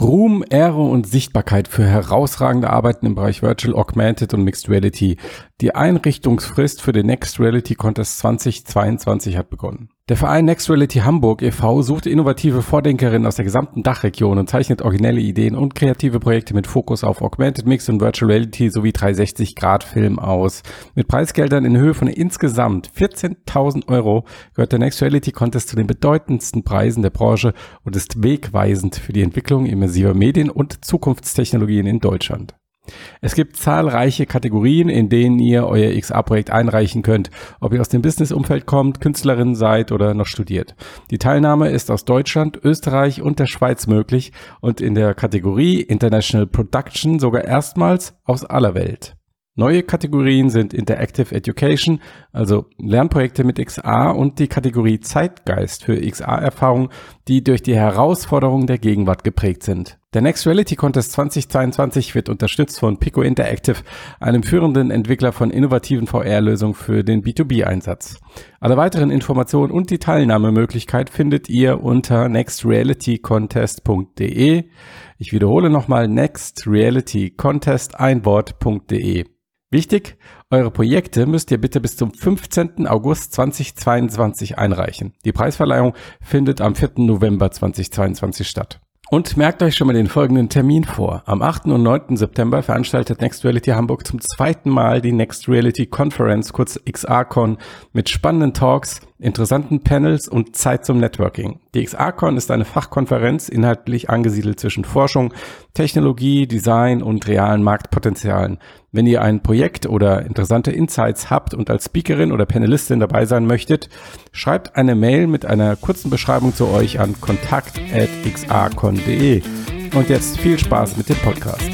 Ruhm, Ehre und Sichtbarkeit für herausragende Arbeiten im Bereich Virtual, Augmented und Mixed Reality. Die Einrichtungsfrist für den Next Reality Contest 2022 hat begonnen. Der Verein Next Reality Hamburg e.V. sucht innovative Vordenkerinnen aus der gesamten Dachregion und zeichnet originelle Ideen und kreative Projekte mit Fokus auf Augmented Mix und Virtual Reality sowie 360-Grad-Film aus. Mit Preisgeldern in Höhe von insgesamt 14.000 Euro gehört der Next Reality Contest zu den bedeutendsten Preisen der Branche und ist wegweisend für die Entwicklung immersiver Medien und Zukunftstechnologien in Deutschland. Es gibt zahlreiche Kategorien, in denen ihr euer XA-Projekt einreichen könnt, ob ihr aus dem Business-Umfeld kommt, Künstlerin seid oder noch studiert. Die Teilnahme ist aus Deutschland, Österreich und der Schweiz möglich und in der Kategorie International Production sogar erstmals aus aller Welt. Neue Kategorien sind Interactive Education, also Lernprojekte mit XA und die Kategorie Zeitgeist für XA-Erfahrungen, die durch die Herausforderungen der Gegenwart geprägt sind. Der Next Reality Contest 2022 wird unterstützt von Pico Interactive, einem führenden Entwickler von innovativen VR-Lösungen für den B2B-Einsatz. Alle weiteren Informationen und die Teilnahmemöglichkeit findet ihr unter nextrealitycontest.de. Ich wiederhole nochmal nextrealitycontest.einwort.de. Wichtig, eure Projekte müsst ihr bitte bis zum 15. August 2022 einreichen. Die Preisverleihung findet am 4. November 2022 statt. Und merkt euch schon mal den folgenden Termin vor. Am 8. und 9. September veranstaltet Next Reality Hamburg zum zweiten Mal die Next Reality Conference, kurz XRCon, mit spannenden Talks, interessanten Panels und Zeit zum Networking. Die XRCon ist eine Fachkonferenz, inhaltlich angesiedelt zwischen Forschung, Technologie, Design und realen Marktpotenzialen. Wenn ihr ein Projekt oder interessante Insights habt und als Speakerin oder Panelistin dabei sein möchtet, schreibt eine Mail mit einer kurzen Beschreibung zu euch an kontakt.xrcon.de. Und jetzt viel Spaß mit dem Podcast.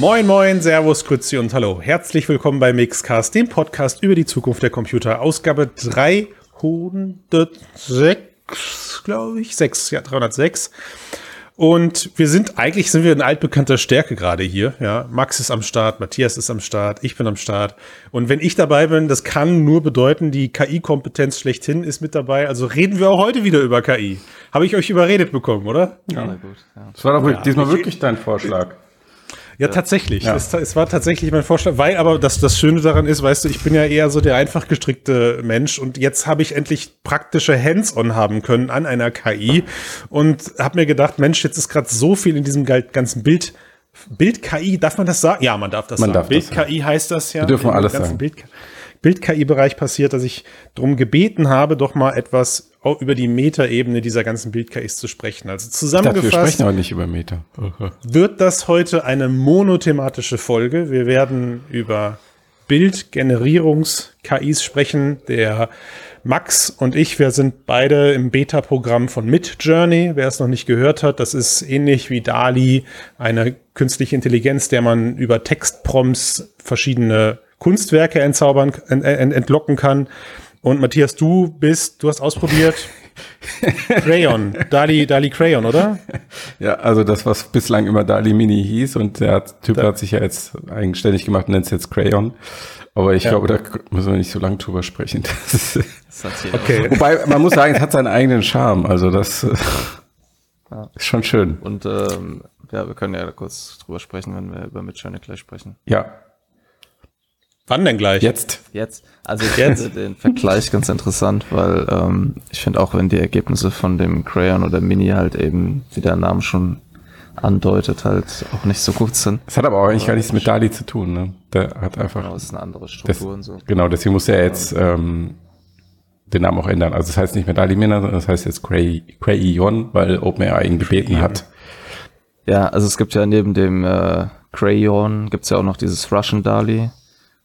Moin, moin, Servus, Grüezi und Hallo. Herzlich willkommen bei Mixcast, dem Podcast über die Zukunft der Computer. Ausgabe 306, glaube ich. 6, ja, 306. Und wir sind, eigentlich sind wir in altbekannter Stärke gerade hier. Ja, Max ist am Start, Matthias ist am Start, ich bin am Start. Und wenn ich dabei bin, das kann nur bedeuten, die KI-Kompetenz schlechthin ist mit dabei. Also reden wir auch heute wieder über KI. Habe ich euch überredet bekommen, oder? Ja, gut. Ja. Das war doch ja, diesmal wirklich dein Vorschlag. Ja, tatsächlich. Ja. Es, es, war tatsächlich mein Vorschlag, weil aber das, das Schöne daran ist, weißt du, ich bin ja eher so der einfach gestrickte Mensch und jetzt habe ich endlich praktische Hands-on haben können an einer KI und habe mir gedacht, Mensch, jetzt ist gerade so viel in diesem ganzen Bild. Bild-KI, darf man das sagen? Ja, man darf das man sagen. Bild-KI heißt das ja. Wir dürfen alles sagen. Bild Bild-KI-Bereich passiert, dass ich darum gebeten habe, doch mal etwas über die Metaebene dieser ganzen Bild-KIs zu sprechen. Also zusammengefasst. Dachte, wir sprechen aber nicht über Meta. Wird das heute eine monothematische Folge? Wir werden über Bildgenerierungs-KIs sprechen. Der Max und ich, wir sind beide im Beta-Programm von Midjourney. Wer es noch nicht gehört hat, das ist ähnlich wie DALI, eine künstliche Intelligenz, der man über Textprompts verschiedene Kunstwerke entzaubern, ent, ent, entlocken kann. Und Matthias, du bist, du hast ausprobiert Crayon, Dali, Dali Crayon, oder? Ja, also das, was bislang immer Dali Mini hieß und der Typ da. hat sich ja jetzt eigenständig gemacht und nennt es jetzt Crayon. Aber ich ja. glaube, da müssen wir nicht so lange drüber sprechen. okay. Wobei, man muss sagen, es hat seinen eigenen Charme. Also das ja. ist schon schön. Und ähm, ja, wir können ja kurz drüber sprechen, wenn wir über Midjourney gleich sprechen. Ja, Wann denn gleich? Jetzt. Jetzt. Also ich finde den Vergleich ganz interessant, weil ähm, ich finde auch, wenn die Ergebnisse von dem Crayon oder Mini halt eben, wie der Name schon andeutet, halt auch nicht so gut sind. Das hat aber auch eigentlich gar nichts mit DALI zu tun, ne? Der hat einfach. Genau, das ist eine andere Struktur das, und so. Genau, deswegen muss er jetzt ähm, den Namen auch ändern. Also das heißt nicht mehr DALI Mini, sondern das heißt jetzt Cray, Crayon, weil OpenAI ihn gebeten hat. Ja, also es gibt ja neben dem äh, Crayon gibt's ja auch noch dieses Russian DALI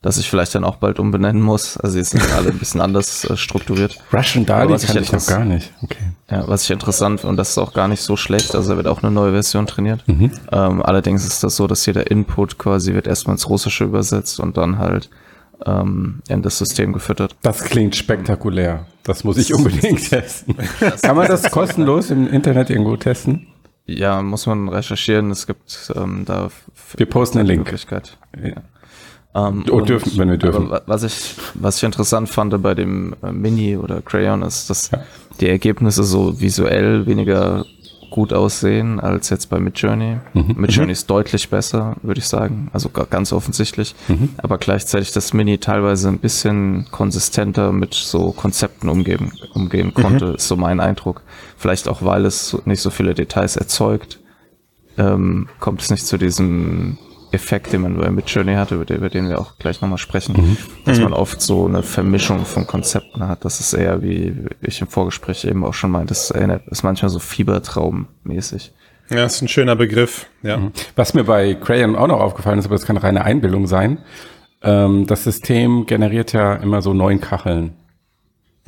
das ich vielleicht dann auch bald umbenennen muss. Also die sind alle ein bisschen anders äh, strukturiert. Russian Dali kann ich, ich noch gar nicht. Okay. Ja, was ich interessant und das ist auch gar nicht so schlecht. Also da wird auch eine neue Version trainiert. Mhm. Ähm, allerdings ist das so, dass jeder Input quasi wird erstmal ins Russische übersetzt und dann halt ähm, in das System gefüttert. Das klingt spektakulär. Das muss ich unbedingt testen. Kann man das kostenlos im Internet irgendwo testen? Ja, muss man recherchieren. Es gibt ähm, da wir posten einen Link. Ja. Ähm, oh, dürfen, wenn wir dürfen. was ich, was ich interessant fand bei dem äh, Mini oder Crayon ist, dass ja. die Ergebnisse so visuell weniger gut aussehen als jetzt bei Midjourney. Mhm. Midjourney mhm. ist deutlich besser, würde ich sagen. Also ganz offensichtlich. Mhm. Aber gleichzeitig das Mini teilweise ein bisschen konsistenter mit so Konzepten umgeben, umgehen mhm. konnte, ist so mein Eindruck. Vielleicht auch, weil es nicht so viele Details erzeugt, ähm, kommt es nicht zu diesem Effekt, den man bei Midjourney hat, über den, über den wir auch gleich nochmal sprechen, mhm. dass man mhm. oft so eine Vermischung von Konzepten hat. Das ist eher, wie ich im Vorgespräch eben auch schon meinte, das erinnert, ist manchmal so Fiebertraummäßig. Ja, ist ein schöner Begriff, ja. Mhm. Was mir bei Crayon auch noch aufgefallen ist, aber das kann reine Einbildung sein, ähm, das System generiert ja immer so neun Kacheln.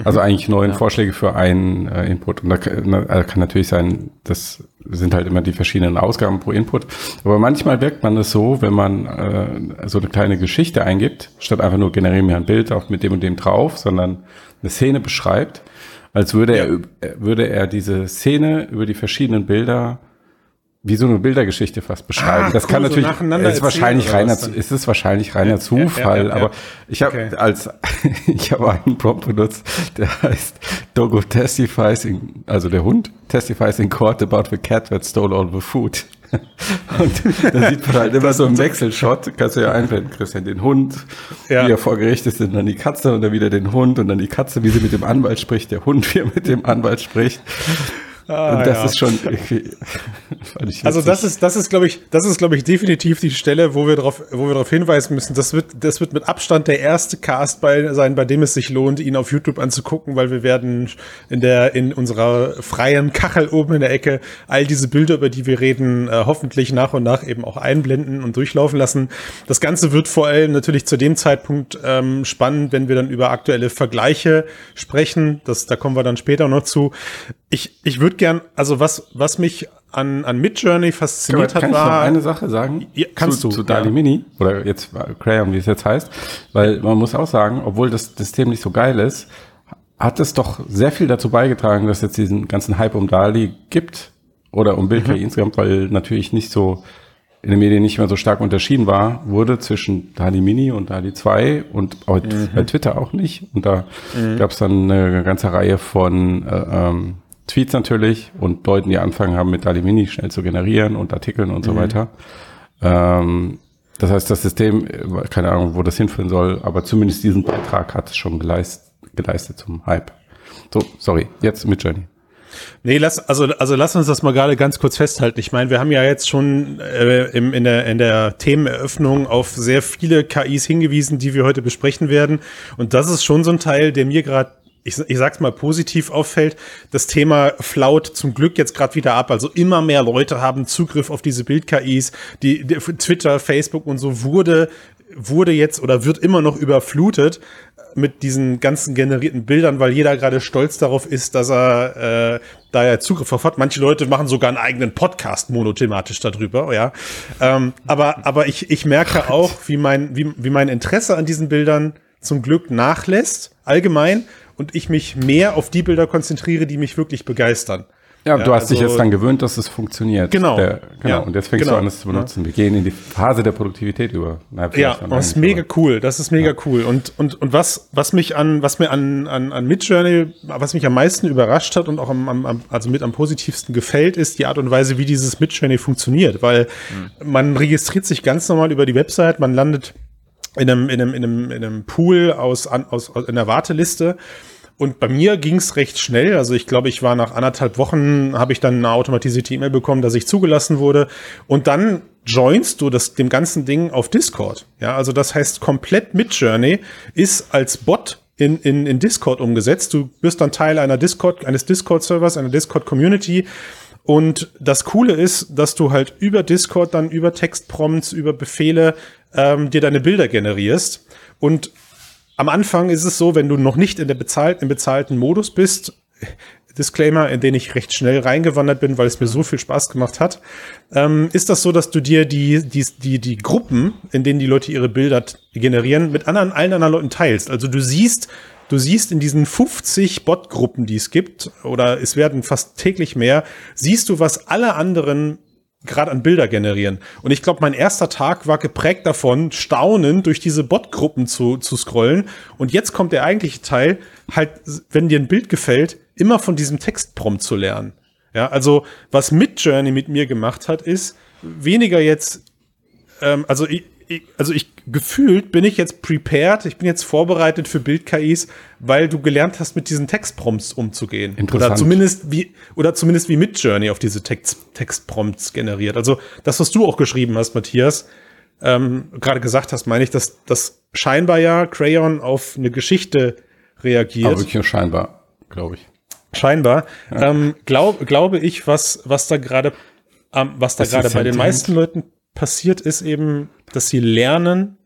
Also eigentlich neun ja. Vorschläge für einen äh, Input. Und da kann, äh, kann natürlich sein, das sind halt immer die verschiedenen Ausgaben pro Input. Aber manchmal wirkt man es so, wenn man äh, so eine kleine Geschichte eingibt, statt einfach nur generieren mir ein Bild auch mit dem und dem drauf, sondern eine Szene beschreibt, als würde ja. er, würde er diese Szene über die verschiedenen Bilder wie so eine Bildergeschichte fast beschreiben. Ah, das cool, kann natürlich, so ist wahrscheinlich reiner, ist es wahrscheinlich reiner ja, Zufall, ja, ja, aber ich habe okay. als, ich habe einen Prompt benutzt, der heißt Dogo testifies in, also der Hund testifies in court about the cat that stole all the food. Und dann sieht man halt immer so im Wechselshot, kannst du ja einblenden, Christian, den Hund, ja. wie er vor Gericht ist, und dann die Katze und dann wieder den Hund und dann die Katze, wie sie mit dem Anwalt spricht, der Hund, wie er mit dem Anwalt spricht. Ah, das ja. ist schon also das ist, das ist, glaube ich, das ist, glaube ich, definitiv die Stelle, wo wir darauf, wo wir darauf hinweisen müssen. Das wird, das wird mit Abstand der erste Cast bei, sein, bei dem es sich lohnt, ihn auf YouTube anzugucken, weil wir werden in der, in unserer freien Kachel oben in der Ecke all diese Bilder, über die wir reden, äh, hoffentlich nach und nach eben auch einblenden und durchlaufen lassen. Das Ganze wird vor allem natürlich zu dem Zeitpunkt ähm, spannend, wenn wir dann über aktuelle Vergleiche sprechen. Das, da kommen wir dann später noch zu. Ich, ich würde gern, also was, was mich an, an Midjourney fasziniert kann, hat, kann war. Ich noch eine Sache sagen? Ja, kannst zu, du. Zu Dali ja. Mini oder jetzt Crayon, wie es jetzt heißt. Weil man muss auch sagen, obwohl das System nicht so geil ist, hat es doch sehr viel dazu beigetragen, dass jetzt diesen ganzen Hype um Dali gibt oder um Bild mhm. insgesamt, weil natürlich nicht so in den Medien nicht mehr so stark unterschieden war, wurde zwischen Dali Mini und Dali 2 und mhm. bei Twitter auch nicht. Und da mhm. gab es dann eine ganze Reihe von äh, ähm, Tweets natürlich und Leuten, die anfangen haben, mit Dali Mini schnell zu generieren und Artikeln und so mhm. weiter. Ähm, das heißt, das System, keine Ahnung, wo das hinführen soll, aber zumindest diesen Beitrag hat es schon geleistet, geleistet zum Hype. So, sorry, jetzt mit Jenny. Nee, lass, also, also lass uns das mal gerade ganz kurz festhalten. Ich meine, wir haben ja jetzt schon äh, im, in, der, in der Themeneröffnung auf sehr viele KIs hingewiesen, die wir heute besprechen werden. Und das ist schon so ein Teil, der mir gerade ich, ich sag's mal positiv auffällt, das Thema flaut zum Glück jetzt gerade wieder ab. Also immer mehr Leute haben Zugriff auf diese Bild-KIs. Die, die, Twitter, Facebook und so wurde, wurde jetzt oder wird immer noch überflutet mit diesen ganzen generierten Bildern, weil jeder gerade stolz darauf ist, dass er äh, da ja Zugriff auf hat. Manche Leute machen sogar einen eigenen Podcast monothematisch darüber, ja. Ähm, aber aber ich, ich merke auch, wie mein, wie, wie mein Interesse an diesen Bildern zum Glück nachlässt, allgemein und ich mich mehr auf die Bilder konzentriere, die mich wirklich begeistern. Ja, ja du hast also, dich jetzt dann gewöhnt, dass es funktioniert. Genau. Der, genau. Ja, und jetzt fängst genau. du an, es zu benutzen. Wir gehen in die Phase der Produktivität über. Na, ja, das ist mega cool. Das ist mega ja. cool. Und, und, und was, was mich an, was mir an, an, an Midjourney, was mich am meisten überrascht hat und auch am, am, also mit am positivsten gefällt, ist die Art und Weise, wie dieses Midjourney funktioniert. Weil mhm. man registriert sich ganz normal über die Website, man landet in einem, in einem, in einem, in einem Pool aus, aus, aus in der Warteliste. Und bei mir ging es recht schnell. Also ich glaube, ich war nach anderthalb Wochen, habe ich dann eine automatisierte E-Mail bekommen, dass ich zugelassen wurde. Und dann joinst du das, dem ganzen Ding auf Discord. Ja, also das heißt, komplett mit Journey ist als Bot in, in, in Discord umgesetzt. Du bist dann Teil einer Discord, eines Discord-Servers, einer Discord-Community. Und das Coole ist, dass du halt über Discord dann über Textprompts, über Befehle ähm, dir deine Bilder generierst. Und am Anfang ist es so, wenn du noch nicht in der bezahlten, im bezahlten Modus bist, Disclaimer, in den ich recht schnell reingewandert bin, weil es mir so viel Spaß gemacht hat, ähm, ist das so, dass du dir die, die, die, die Gruppen, in denen die Leute ihre Bilder generieren, mit anderen, allen anderen Leuten teilst. Also du siehst, du siehst in diesen 50 Bot-Gruppen, die es gibt, oder es werden fast täglich mehr, siehst du, was alle anderen gerade an Bilder generieren. Und ich glaube, mein erster Tag war geprägt davon, staunend durch diese Bot-Gruppen zu, zu scrollen. Und jetzt kommt der eigentliche Teil, halt, wenn dir ein Bild gefällt, immer von diesem Textprompt zu lernen. Ja, also was Midjourney mit mir gemacht hat, ist weniger jetzt, ähm, also ich, ich, also ich gefühlt bin ich jetzt prepared, ich bin jetzt vorbereitet für Bild-KIs, weil du gelernt hast, mit diesen Textprompts umzugehen. Oder zumindest wie, oder zumindest wie Midjourney auf diese Text, Textprompts generiert. Also das, was du auch geschrieben hast, Matthias, ähm, gerade gesagt hast, meine ich, dass das scheinbar ja Crayon auf eine Geschichte reagiert. Aber wirklich nur scheinbar, glaube ich. Scheinbar. Ja. Ähm, glaub, glaube ich, was, was da gerade, ähm, was da gerade bei den meisten Leuten passiert, ist eben, dass sie lernen,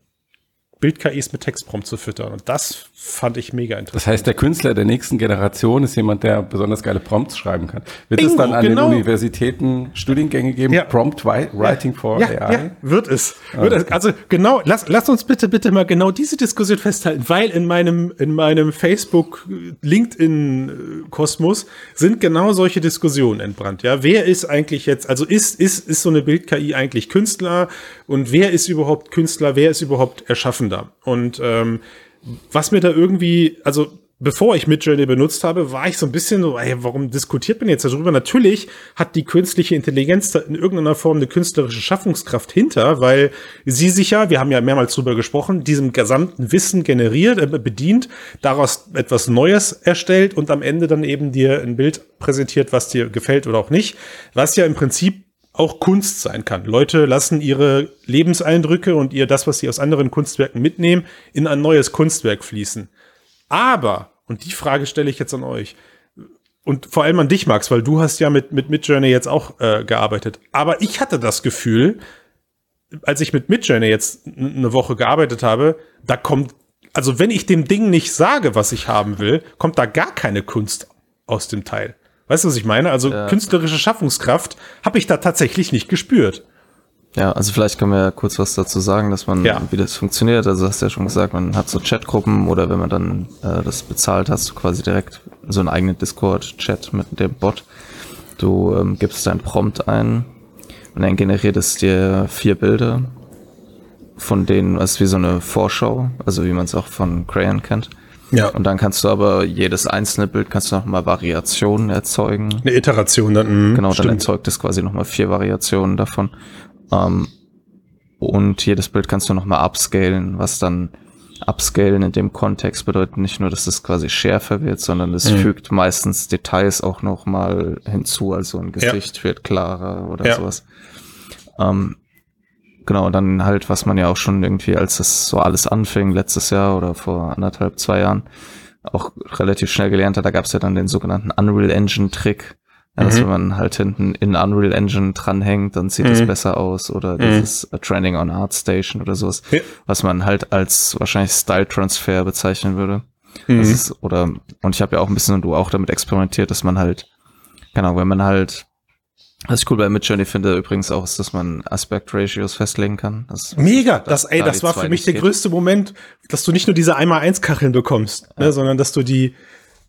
Bild-KIs mit Textprompt zu füttern. Und das fand ich mega interessant. Das heißt, der Künstler der nächsten Generation ist jemand, der besonders geile Prompts schreiben kann. Wird Bingo, es dann an genau. den Universitäten Studiengänge geben? Ja. Prompt Writing ja. for ja, AI? Wird es. Ah, wird okay. es. Also genau, lass, lass uns bitte, bitte mal genau diese Diskussion festhalten, weil in meinem, in meinem Facebook, LinkedIn-Kosmos sind genau solche Diskussionen entbrannt. Ja, wer ist eigentlich jetzt, also ist, ist, ist so eine Bild-KI eigentlich Künstler und wer ist überhaupt Künstler, wer ist überhaupt erschaffen da. Und ähm, was mir da irgendwie, also bevor ich Midjourney benutzt habe, war ich so ein bisschen so, ey, warum diskutiert man jetzt darüber? Natürlich hat die künstliche Intelligenz da in irgendeiner Form eine künstlerische Schaffungskraft hinter, weil sie sich ja, wir haben ja mehrmals drüber gesprochen, diesem gesamten Wissen generiert, äh, bedient, daraus etwas Neues erstellt und am Ende dann eben dir ein Bild präsentiert, was dir gefällt oder auch nicht, was ja im Prinzip auch Kunst sein kann. Leute lassen ihre Lebenseindrücke und ihr das, was sie aus anderen Kunstwerken mitnehmen, in ein neues Kunstwerk fließen. Aber, und die Frage stelle ich jetzt an euch, und vor allem an dich, Max, weil du hast ja mit, mit Midjourney jetzt auch äh, gearbeitet. Aber ich hatte das Gefühl, als ich mit Midjourney jetzt eine Woche gearbeitet habe, da kommt, also wenn ich dem Ding nicht sage, was ich haben will, kommt da gar keine Kunst aus dem Teil. Weißt du, was ich meine? Also ja. künstlerische Schaffungskraft habe ich da tatsächlich nicht gespürt. Ja, also vielleicht können wir ja kurz was dazu sagen, dass man, ja. wie das funktioniert. Also hast du ja schon gesagt, man hat so Chatgruppen oder wenn man dann äh, das bezahlt, hast du quasi direkt so einen eigenen Discord-Chat mit dem Bot. Du ähm, gibst dein Prompt ein und dann generiert es dir vier Bilder, von denen es wie so eine Vorschau, also wie man es auch von Crayon kennt. Ja. Und dann kannst du aber jedes einzelne Bild kannst du nochmal Variationen erzeugen. Eine Iteration dann. Mh, genau, stimmt. dann erzeugt es quasi nochmal vier Variationen davon. Ähm, und jedes Bild kannst du nochmal upscalen, was dann upscalen in dem Kontext bedeutet nicht nur, dass es quasi schärfer wird, sondern es mhm. fügt meistens Details auch nochmal hinzu, also ein Gesicht ja. wird klarer oder ja. sowas. Ähm, Genau, dann halt, was man ja auch schon irgendwie, als das so alles anfing, letztes Jahr oder vor anderthalb, zwei Jahren, auch relativ schnell gelernt hat, da gab es ja dann den sogenannten Unreal Engine Trick. Ja, mhm. dass wenn man halt hinten in Unreal Engine dranhängt, dann sieht es mhm. besser aus oder mhm. dieses Trending on Art Station oder sowas, ja. was man halt als wahrscheinlich Style Transfer bezeichnen würde. Mhm. Ist, oder und ich habe ja auch ein bisschen und du auch damit experimentiert, dass man halt, Ahnung, wenn man halt was ich cool bei Midjourney finde übrigens auch, ist, dass man Aspect Ratios festlegen kann. Das, Mega! Das, das ey, das war für mich der geht. größte Moment, dass du nicht nur diese einmal eins Kacheln bekommst, ne, ja. ne, sondern dass du die,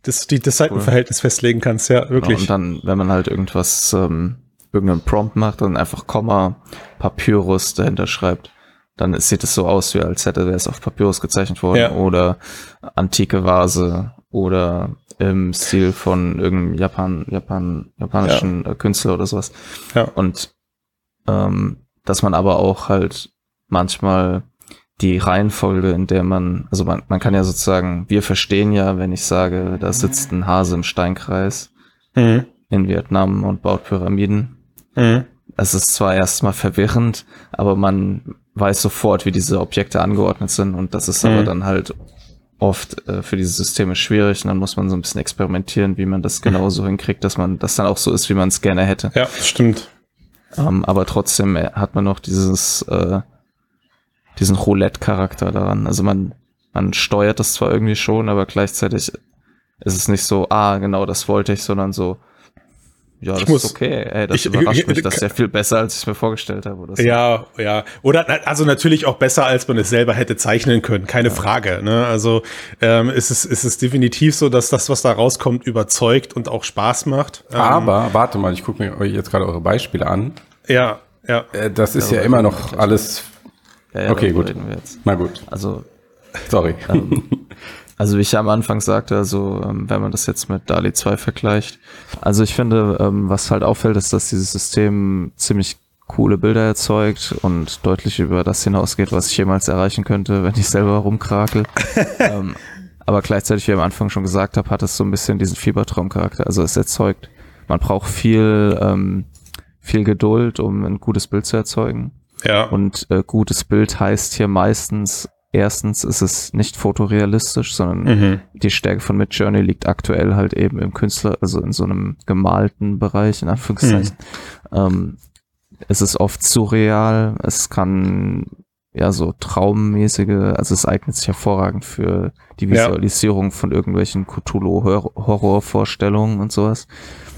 dass du die, das Seitenverhältnis cool. festlegen kannst, ja, wirklich. Genau, und dann, wenn man halt irgendwas, ähm, irgendeinen Prompt macht und einfach Komma, Papyrus dahinter schreibt, dann sieht es so aus, wie als hätte es auf Papyrus gezeichnet worden ja. oder antike Vase oder im Stil von irgendeinem Japan, Japan, japanischen ja. Äh, Künstler oder sowas. Ja. Und ähm, dass man aber auch halt manchmal die Reihenfolge, in der man, also man, man kann ja sozusagen, wir verstehen ja, wenn ich sage, da sitzt ein Hase im Steinkreis mhm. in Vietnam und baut Pyramiden. Mhm. Es ist zwar erstmal verwirrend, aber man weiß sofort, wie diese Objekte angeordnet sind und das ist mhm. aber dann halt oft äh, für diese Systeme schwierig und dann muss man so ein bisschen experimentieren, wie man das genauso hinkriegt, dass man das dann auch so ist, wie man es gerne hätte. Ja, stimmt. Ähm, aber trotzdem äh, hat man noch dieses, äh, diesen Roulette-Charakter daran. Also man, man steuert das zwar irgendwie schon, aber gleichzeitig ist es nicht so, ah, genau, das wollte ich, sondern so, ja, das muss, ist okay. Ey, das ich, überrascht mich, das ist ja viel besser, als ich es mir vorgestellt habe. Oder so. Ja, ja. Oder also natürlich auch besser, als man es selber hätte zeichnen können, keine ja. Frage. Ne? Also ähm, ist, es, ist es definitiv so, dass das, was da rauskommt, überzeugt und auch Spaß macht. Ähm, Aber, warte mal, ich gucke mir jetzt gerade eure Beispiele an. Ja, ja. Äh, das ist ja immer noch alles. Ja, ja, okay, gut. reden wir jetzt. Na gut. Also, Sorry. ähm, also wie ich ja am Anfang sagte, also ähm, wenn man das jetzt mit DALI 2 vergleicht, also ich finde, ähm, was halt auffällt, ist, dass dieses System ziemlich coole Bilder erzeugt und deutlich über das hinausgeht, was ich jemals erreichen könnte, wenn ich selber rumkrakel. ähm, aber gleichzeitig, wie ich am Anfang schon gesagt habe, hat es so ein bisschen diesen Fiebertraumcharakter. Also es erzeugt, man braucht viel, ähm, viel Geduld, um ein gutes Bild zu erzeugen. Ja. Und äh, gutes Bild heißt hier meistens, erstens ist es nicht fotorealistisch, sondern Mhm. die Stärke von Midjourney liegt aktuell halt eben im Künstler, also in so einem gemalten Bereich, in Anführungszeichen. Ähm, es ist oft surreal, es kann ja so traummäßige, also es eignet sich hervorragend für die Ja. Visualisierung von irgendwelchen Cthulhu-Horrorvorstellungen und sowas.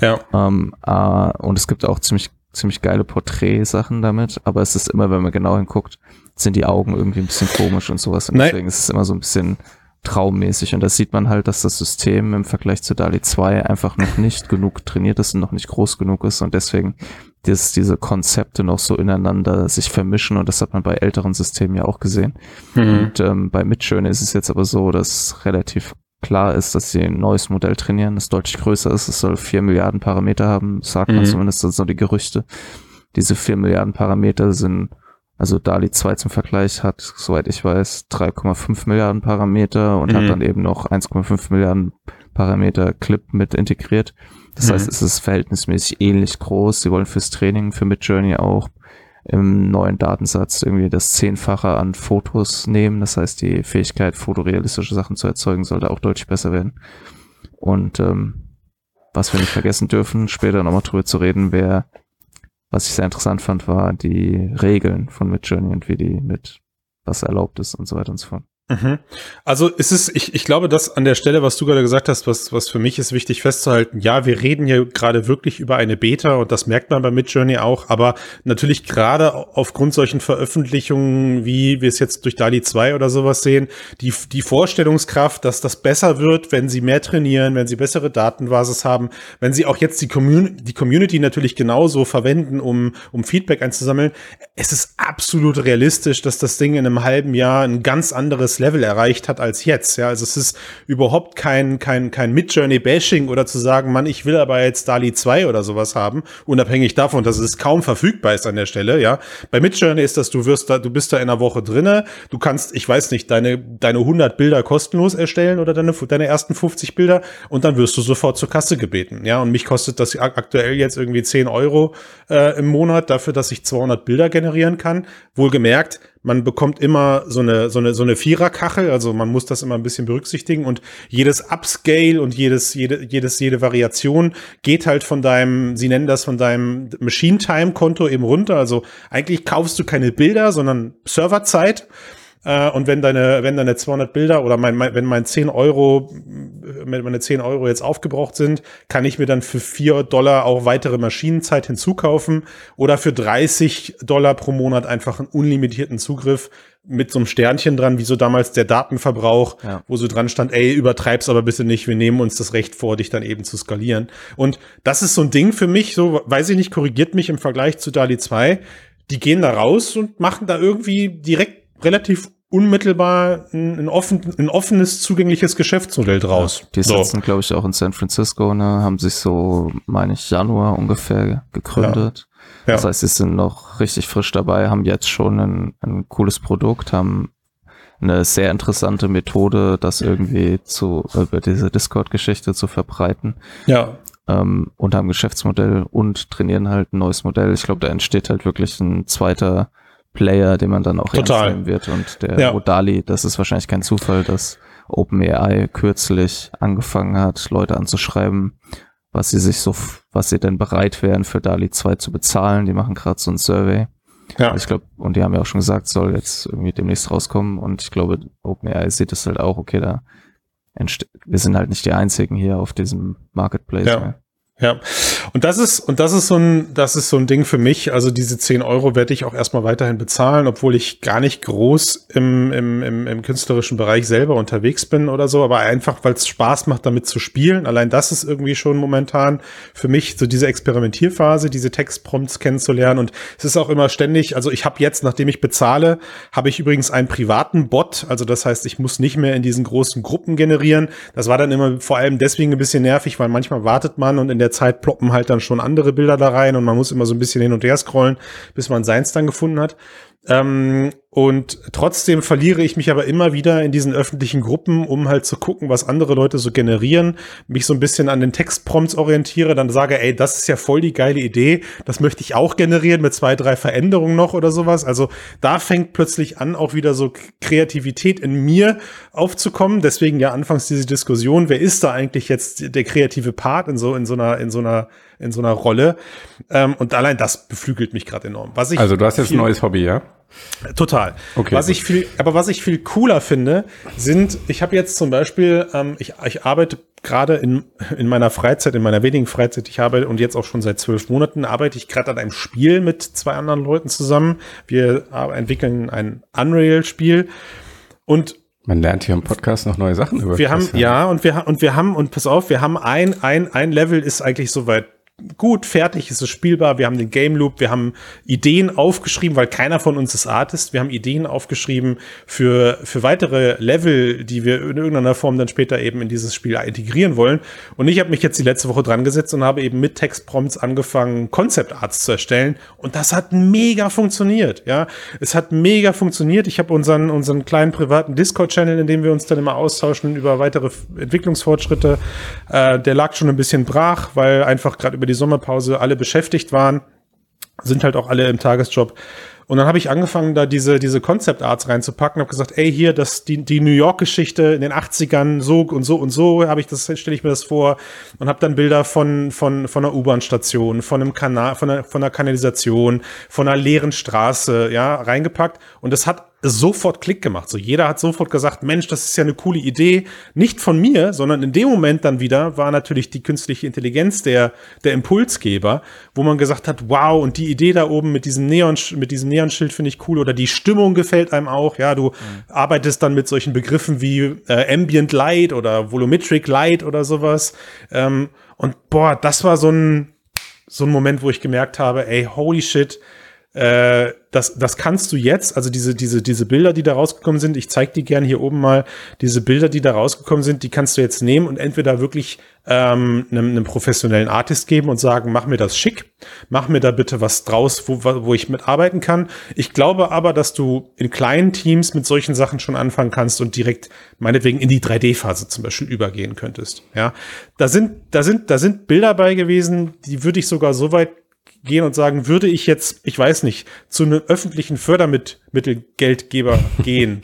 Ja. Ähm, äh, und es gibt auch ziemlich, ziemlich geile Porträtsachen damit, aber es ist immer, wenn man genau hinguckt, sind die Augen irgendwie ein bisschen komisch und sowas. Und Nein. deswegen ist es immer so ein bisschen traummäßig. Und da sieht man halt, dass das System im Vergleich zu DALI 2 einfach noch nicht genug trainiert ist und noch nicht groß genug ist und deswegen dieses, diese Konzepte noch so ineinander sich vermischen und das hat man bei älteren Systemen ja auch gesehen. Mhm. Und ähm, bei Midjourney ist es jetzt aber so, dass relativ klar ist, dass sie ein neues Modell trainieren, das deutlich größer ist. Es soll vier Milliarden Parameter haben, sagt man Mhm. zumindest, das sind so die Gerüchte. Diese vier Milliarden Parameter sind, also DALI 2 zum Vergleich hat, soweit ich weiß, 3,5 Milliarden Parameter und Mhm. hat dann eben noch 1,5 Milliarden Parameter Clip mit integriert. Das Mhm. heißt, es ist verhältnismäßig ähnlich groß. Sie wollen fürs Training, für Midjourney auch im neuen Datensatz irgendwie das Zehnfache an Fotos nehmen. Das heißt, die Fähigkeit, fotorealistische Sachen zu erzeugen, sollte auch deutlich besser werden. Und ähm, was wir nicht vergessen dürfen, später nochmal drüber zu reden, wäre, was ich sehr interessant fand, war die Regeln von Midjourney und wie die mit was erlaubt ist und so weiter und so fort. Mhm. Also ist es, ich, ich glaube, dass an der Stelle, was du gerade gesagt hast, was, was für mich ist wichtig festzuhalten, ja, wir reden hier gerade wirklich über eine Beta und das merkt man bei Midjourney auch, aber natürlich gerade aufgrund solchen Veröffentlichungen, wie wir es jetzt durch DALI 2 oder sowas sehen, die, die Vorstellungskraft, dass das besser wird, wenn sie mehr trainieren, wenn sie bessere Datenbasis haben, wenn sie auch jetzt die, Commun die Community natürlich genauso verwenden, um, um Feedback einzusammeln. Es ist absolut realistisch, dass das Ding in einem halben Jahr ein ganz anderes Level erreicht hat als jetzt. Ja, also es ist überhaupt kein, kein, kein Midjourney-Bashing oder zu sagen, Mann, ich will aber jetzt DALI 2 oder sowas haben, unabhängig davon, dass es kaum verfügbar ist an der Stelle. Ja, bei Midjourney ist das, du wirst da, du bist da in einer Woche drinne, du kannst, ich weiß nicht, deine, deine 100 Bilder kostenlos erstellen oder deine, deine ersten 50 Bilder und dann wirst du sofort zur Kasse gebeten. Ja, und mich kostet das ak- aktuell jetzt irgendwie 10 Euro äh, im Monat dafür, dass ich 200 Bilder generieren kann. Wohlgemerkt, man bekommt immer so eine, so eine, so eine Viererkachel, also man muss das immer ein bisschen berücksichtigen und jedes Upscale und jedes, jede, jedes, jede Variation geht halt von deinem, sie nennen das von deinem Machine Time Konto eben runter. Also eigentlich kaufst du keine Bilder, sondern Serverzeit. Äh, und wenn deine, wenn deine 200 Bilder oder mein, mein, wenn mein 10 Euro, wenn meine 10 Euro jetzt aufgebraucht sind, kann ich mir dann für 4 Dollar auch weitere Maschinenzeit hinzukaufen oder für 30 Dollar pro Monat einfach einen unlimitierten Zugriff mit so einem Sternchen dran, wie so damals der Datenverbrauch, Ja. wo so dran stand, ey, übertreib's aber bitte nicht, wir nehmen uns das Recht vor, dich dann eben zu skalieren. Und das ist so ein Ding für mich, so, weiß ich nicht, korrigiert mich im Vergleich zu DALI 2. Die gehen da raus und machen da irgendwie direkt relativ unmittelbar ein, ein, offen, ein offenes, zugängliches Geschäftsmodell draus. Die So. sitzen, glaube ich, auch in San Francisco, ne, haben sich so, meine ich, Januar ungefähr gegründet. Ja. Das heißt, sie sind noch richtig frisch dabei, haben jetzt schon ein, ein cooles Produkt, haben eine sehr interessante Methode, das irgendwie zu, über diese Discord-Geschichte zu verbreiten. Ja, ähm, und haben ein Geschäftsmodell und trainieren halt ein neues Modell. Ich glaube, da entsteht halt wirklich ein zweiter Player, den man dann auch ernst Total. nehmen wird. Und der Ja. Rodali, das ist wahrscheinlich kein Zufall, dass OpenAI kürzlich angefangen hat, Leute anzuschreiben, was sie sich so, was sie denn bereit wären für DALI 2 zu bezahlen. Die machen gerade so ein Survey. ja. Ich glaube, und die haben ja auch schon gesagt, soll jetzt irgendwie demnächst rauskommen. Und ich glaube, OpenAI sieht es halt auch, okay, da wir sind halt nicht die einzigen hier auf diesem Marketplace. Ja. mehr. Ja, und das ist, und das ist so ein, das ist so ein Ding für mich. Also diese 10 Euro werde ich auch erstmal weiterhin bezahlen, obwohl ich gar nicht groß im, im, im, im künstlerischen Bereich selber unterwegs bin oder so, aber einfach, weil es Spaß macht, damit zu spielen. Allein das ist irgendwie schon momentan für mich so diese Experimentierphase, diese Textprompts kennenzulernen. Und es ist auch immer ständig, also ich habe jetzt, nachdem ich bezahle, habe ich übrigens einen privaten Bot. Also das heißt, ich muss nicht mehr in diesen großen Gruppen generieren. Das war dann immer vor allem deswegen ein bisschen nervig, weil manchmal wartet man und in der der Zeit ploppen halt dann schon andere Bilder da rein und man muss immer so ein bisschen hin und her scrollen, bis man seins dann gefunden hat. Ähm, und trotzdem verliere ich mich aber immer wieder in diesen öffentlichen Gruppen, um halt zu gucken, was andere Leute so generieren, mich so ein bisschen an den Textprompts orientiere, dann sage, ey, das ist ja voll die geile Idee, das möchte ich auch generieren mit zwei, drei Veränderungen noch oder sowas. Also da fängt plötzlich an, auch wieder so Kreativität in mir aufzukommen. Deswegen ja anfangs diese Diskussion, wer ist da eigentlich jetzt der kreative Part in so, in so einer, in so einer, in so einer Rolle? Ähm, und allein das beflügelt mich gerade enorm. Was ich also du hast jetzt ein neues Hobby, ja? Total. Okay, was ich viel, aber was ich viel cooler finde, sind, ich habe jetzt zum Beispiel, ähm, ich, ich arbeite gerade in, in meiner Freizeit, in meiner wenigen Freizeit, ich arbeite und jetzt auch schon seit zwölf Monaten arbeite ich gerade an einem Spiel mit zwei anderen Leuten zusammen. Wir entwickeln ein Unreal-Spiel und man lernt hier im Podcast noch neue Sachen über. Wir haben ja und wir und wir haben und pass auf, wir haben ein ein ein Level ist eigentlich soweit gut, fertig, ist es spielbar, wir haben den Game Loop, wir haben Ideen aufgeschrieben, weil keiner von uns ist Artist, wir haben Ideen aufgeschrieben für, für weitere Level, die wir in irgendeiner Form dann später eben in dieses Spiel integrieren wollen. Und ich habe mich jetzt die letzte Woche dran gesetzt und habe eben mit Textprompts angefangen, Concept Arts zu erstellen. Und das hat mega funktioniert, ja. Es hat mega funktioniert. Ich habe unseren, unseren kleinen privaten Discord-Channel, in dem wir uns dann immer austauschen über weitere Entwicklungsfortschritte. Äh, der lag schon ein bisschen brach, weil einfach gerade über über die Sommerpause alle beschäftigt waren, sind halt auch alle im Tagesjob. Und dann habe ich angefangen, da diese, diese Concept Arts reinzupacken, habe gesagt, ey, hier, das, die, die New York-Geschichte in den 80ern, so und so und so, habe ich das, stelle ich mir das vor und habe dann Bilder von, von, von einer U-Bahn-Station, von einem Kanal, von einer, von einer Kanalisation, von einer leeren Straße, ja, reingepackt. Und das hat sofort Klick gemacht. So jeder hat sofort gesagt, Mensch, das ist ja eine coole Idee. Nicht von mir, sondern in dem Moment dann wieder war natürlich die künstliche Intelligenz der, der Impulsgeber, wo man gesagt hat, wow, und die Idee da oben mit diesem Neon, mit diesem Neonschild finde ich cool oder die Stimmung gefällt einem auch. Ja, du mhm. arbeitest dann mit solchen Begriffen wie äh, Ambient Light oder Volumetric Light oder sowas. Ähm, und boah, das war so ein, so ein Moment, wo ich gemerkt habe, ey, holy shit, äh, das, das kannst du jetzt, also diese, diese, diese Bilder, die da rausgekommen sind, ich zeige die gerne hier oben mal, diese Bilder, die da rausgekommen sind, die kannst du jetzt nehmen und entweder wirklich ähm, einem, einem professionellen Artist geben und sagen, mach mir das schick, mach mir da bitte was draus, wo, wo ich mitarbeiten kann. Ich glaube aber, dass du in kleinen Teams mit solchen Sachen schon anfangen kannst und direkt meinetwegen in die 3D-Phase zum Beispiel übergehen könntest. Ja, da sind, da sind, da sind Bilder bei gewesen, die würde ich sogar so weit gehen und sagen, würde ich jetzt, ich weiß nicht, zu einem öffentlichen Fördermittelgeldgeber gehen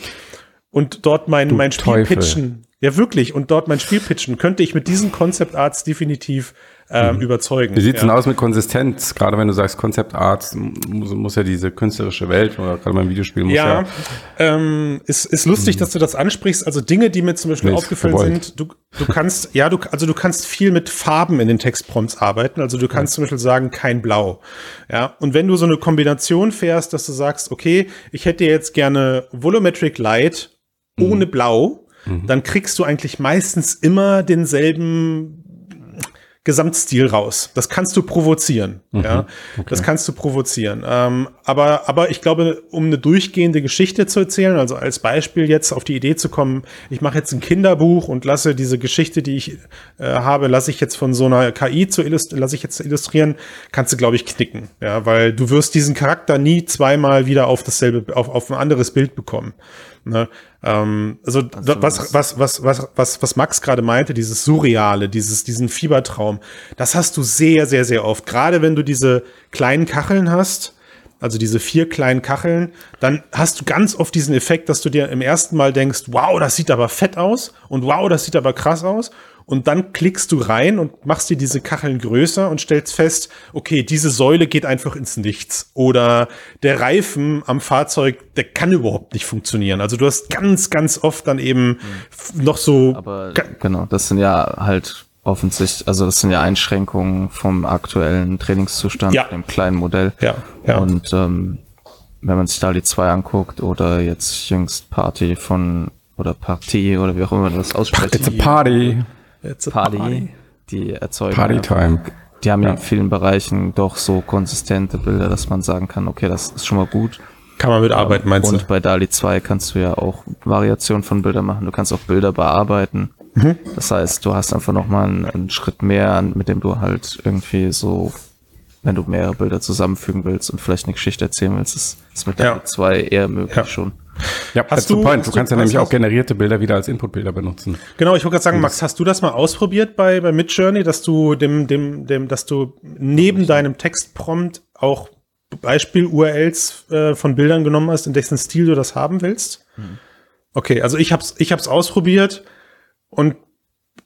und dort mein, mein Spiel Teufel. pitchen. Ja, wirklich. Und dort mein Spiel pitchen, könnte ich mit diesen Concept Arts definitiv ähm, mhm. überzeugen. Wie sieht's ja. denn aus mit Konsistenz? Gerade wenn du sagst Concept Arts, muss, muss ja diese künstlerische Welt oder gerade beim Videospiel muss ja. ja ähm, ist, ist lustig, mhm. dass du das ansprichst. Also Dinge, die mir zum Beispiel nee, aufgefallen sind, du, du kannst, ja, du, also du kannst viel mit Farben in den Textprompts arbeiten. Also du kannst ja. zum Beispiel sagen, kein Blau. Ja, und wenn du so eine Kombination fährst, dass du sagst, okay, ich hätte jetzt gerne Volumetric Light ohne mhm. Blau, mhm. dann kriegst du eigentlich meistens immer denselben Gesamtstil raus. Das kannst du provozieren. Mhm, ja, okay. das kannst du provozieren. Ähm, aber, aber ich glaube, um eine durchgehende Geschichte zu erzählen, also als Beispiel jetzt auf die Idee zu kommen, ich mache jetzt ein Kinderbuch und lasse diese Geschichte, die ich äh, habe, lasse ich jetzt von so einer KI zu lasse ich jetzt illustrieren, kannst du, glaube ich, knicken. Ja, weil du wirst diesen Charakter nie zweimal wieder auf dasselbe, auf, auf ein anderes Bild bekommen. Ne? Ähm, also was, was, was, was, was, was Max gerade meinte, dieses Surreale, dieses, diesen Fiebertraum, das hast du sehr, sehr, sehr oft. Gerade wenn du diese kleinen Kacheln hast, also diese vier kleinen Kacheln, dann hast du ganz oft diesen Effekt, dass du dir im ersten Mal denkst, wow, das sieht aber fett aus und wow, das sieht aber krass aus und dann klickst du rein und machst dir diese Kacheln größer und stellst fest, okay, diese Säule geht einfach ins Nichts oder der Reifen am Fahrzeug, der kann überhaupt nicht funktionieren. Also du hast ganz, ganz oft dann eben mhm. noch so. Aber genau, das sind ja halt offensichtlich, also das sind ja Einschränkungen vom aktuellen Trainingszustand, Ja. dem kleinen Modell. Ja, ja. Und ähm, wenn man sich da die zwei anguckt oder jetzt jüngst Party von oder Partie oder wie auch immer man das ausspricht. It's a party. It's a Party, die erzeugen Party einfach- time. Die haben ja in Ja. vielen Bereichen doch so konsistente Bilder, dass man sagen kann, okay, das ist schon mal gut. Kann man mitarbeiten, meinst Und du? bei DALI 2 kannst du ja auch Variationen von Bildern machen. Du kannst auch Bilder bearbeiten. Mhm. Das heißt, du hast einfach nochmal einen, einen Schritt mehr, an- mit dem du halt irgendwie so, wenn du mehrere Bilder zusammenfügen willst und vielleicht eine Geschichte erzählen willst, ist, ist mit Ja. DALI 2 eher möglich Ja. schon. Ja, Hast du- point. Du du- kannst ja hast nämlich du- auch generierte Bilder wieder als Inputbilder benutzen. Genau, ich wollte gerade sagen, Max, hast du das mal ausprobiert bei, bei Midjourney, dass du dem, dem, dem, dass du neben deinem Textprompt auch Beispiel-URLs äh, von Bildern genommen hast, in dessen Stil du das haben willst? Okay, also ich hab's, ich hab's ausprobiert und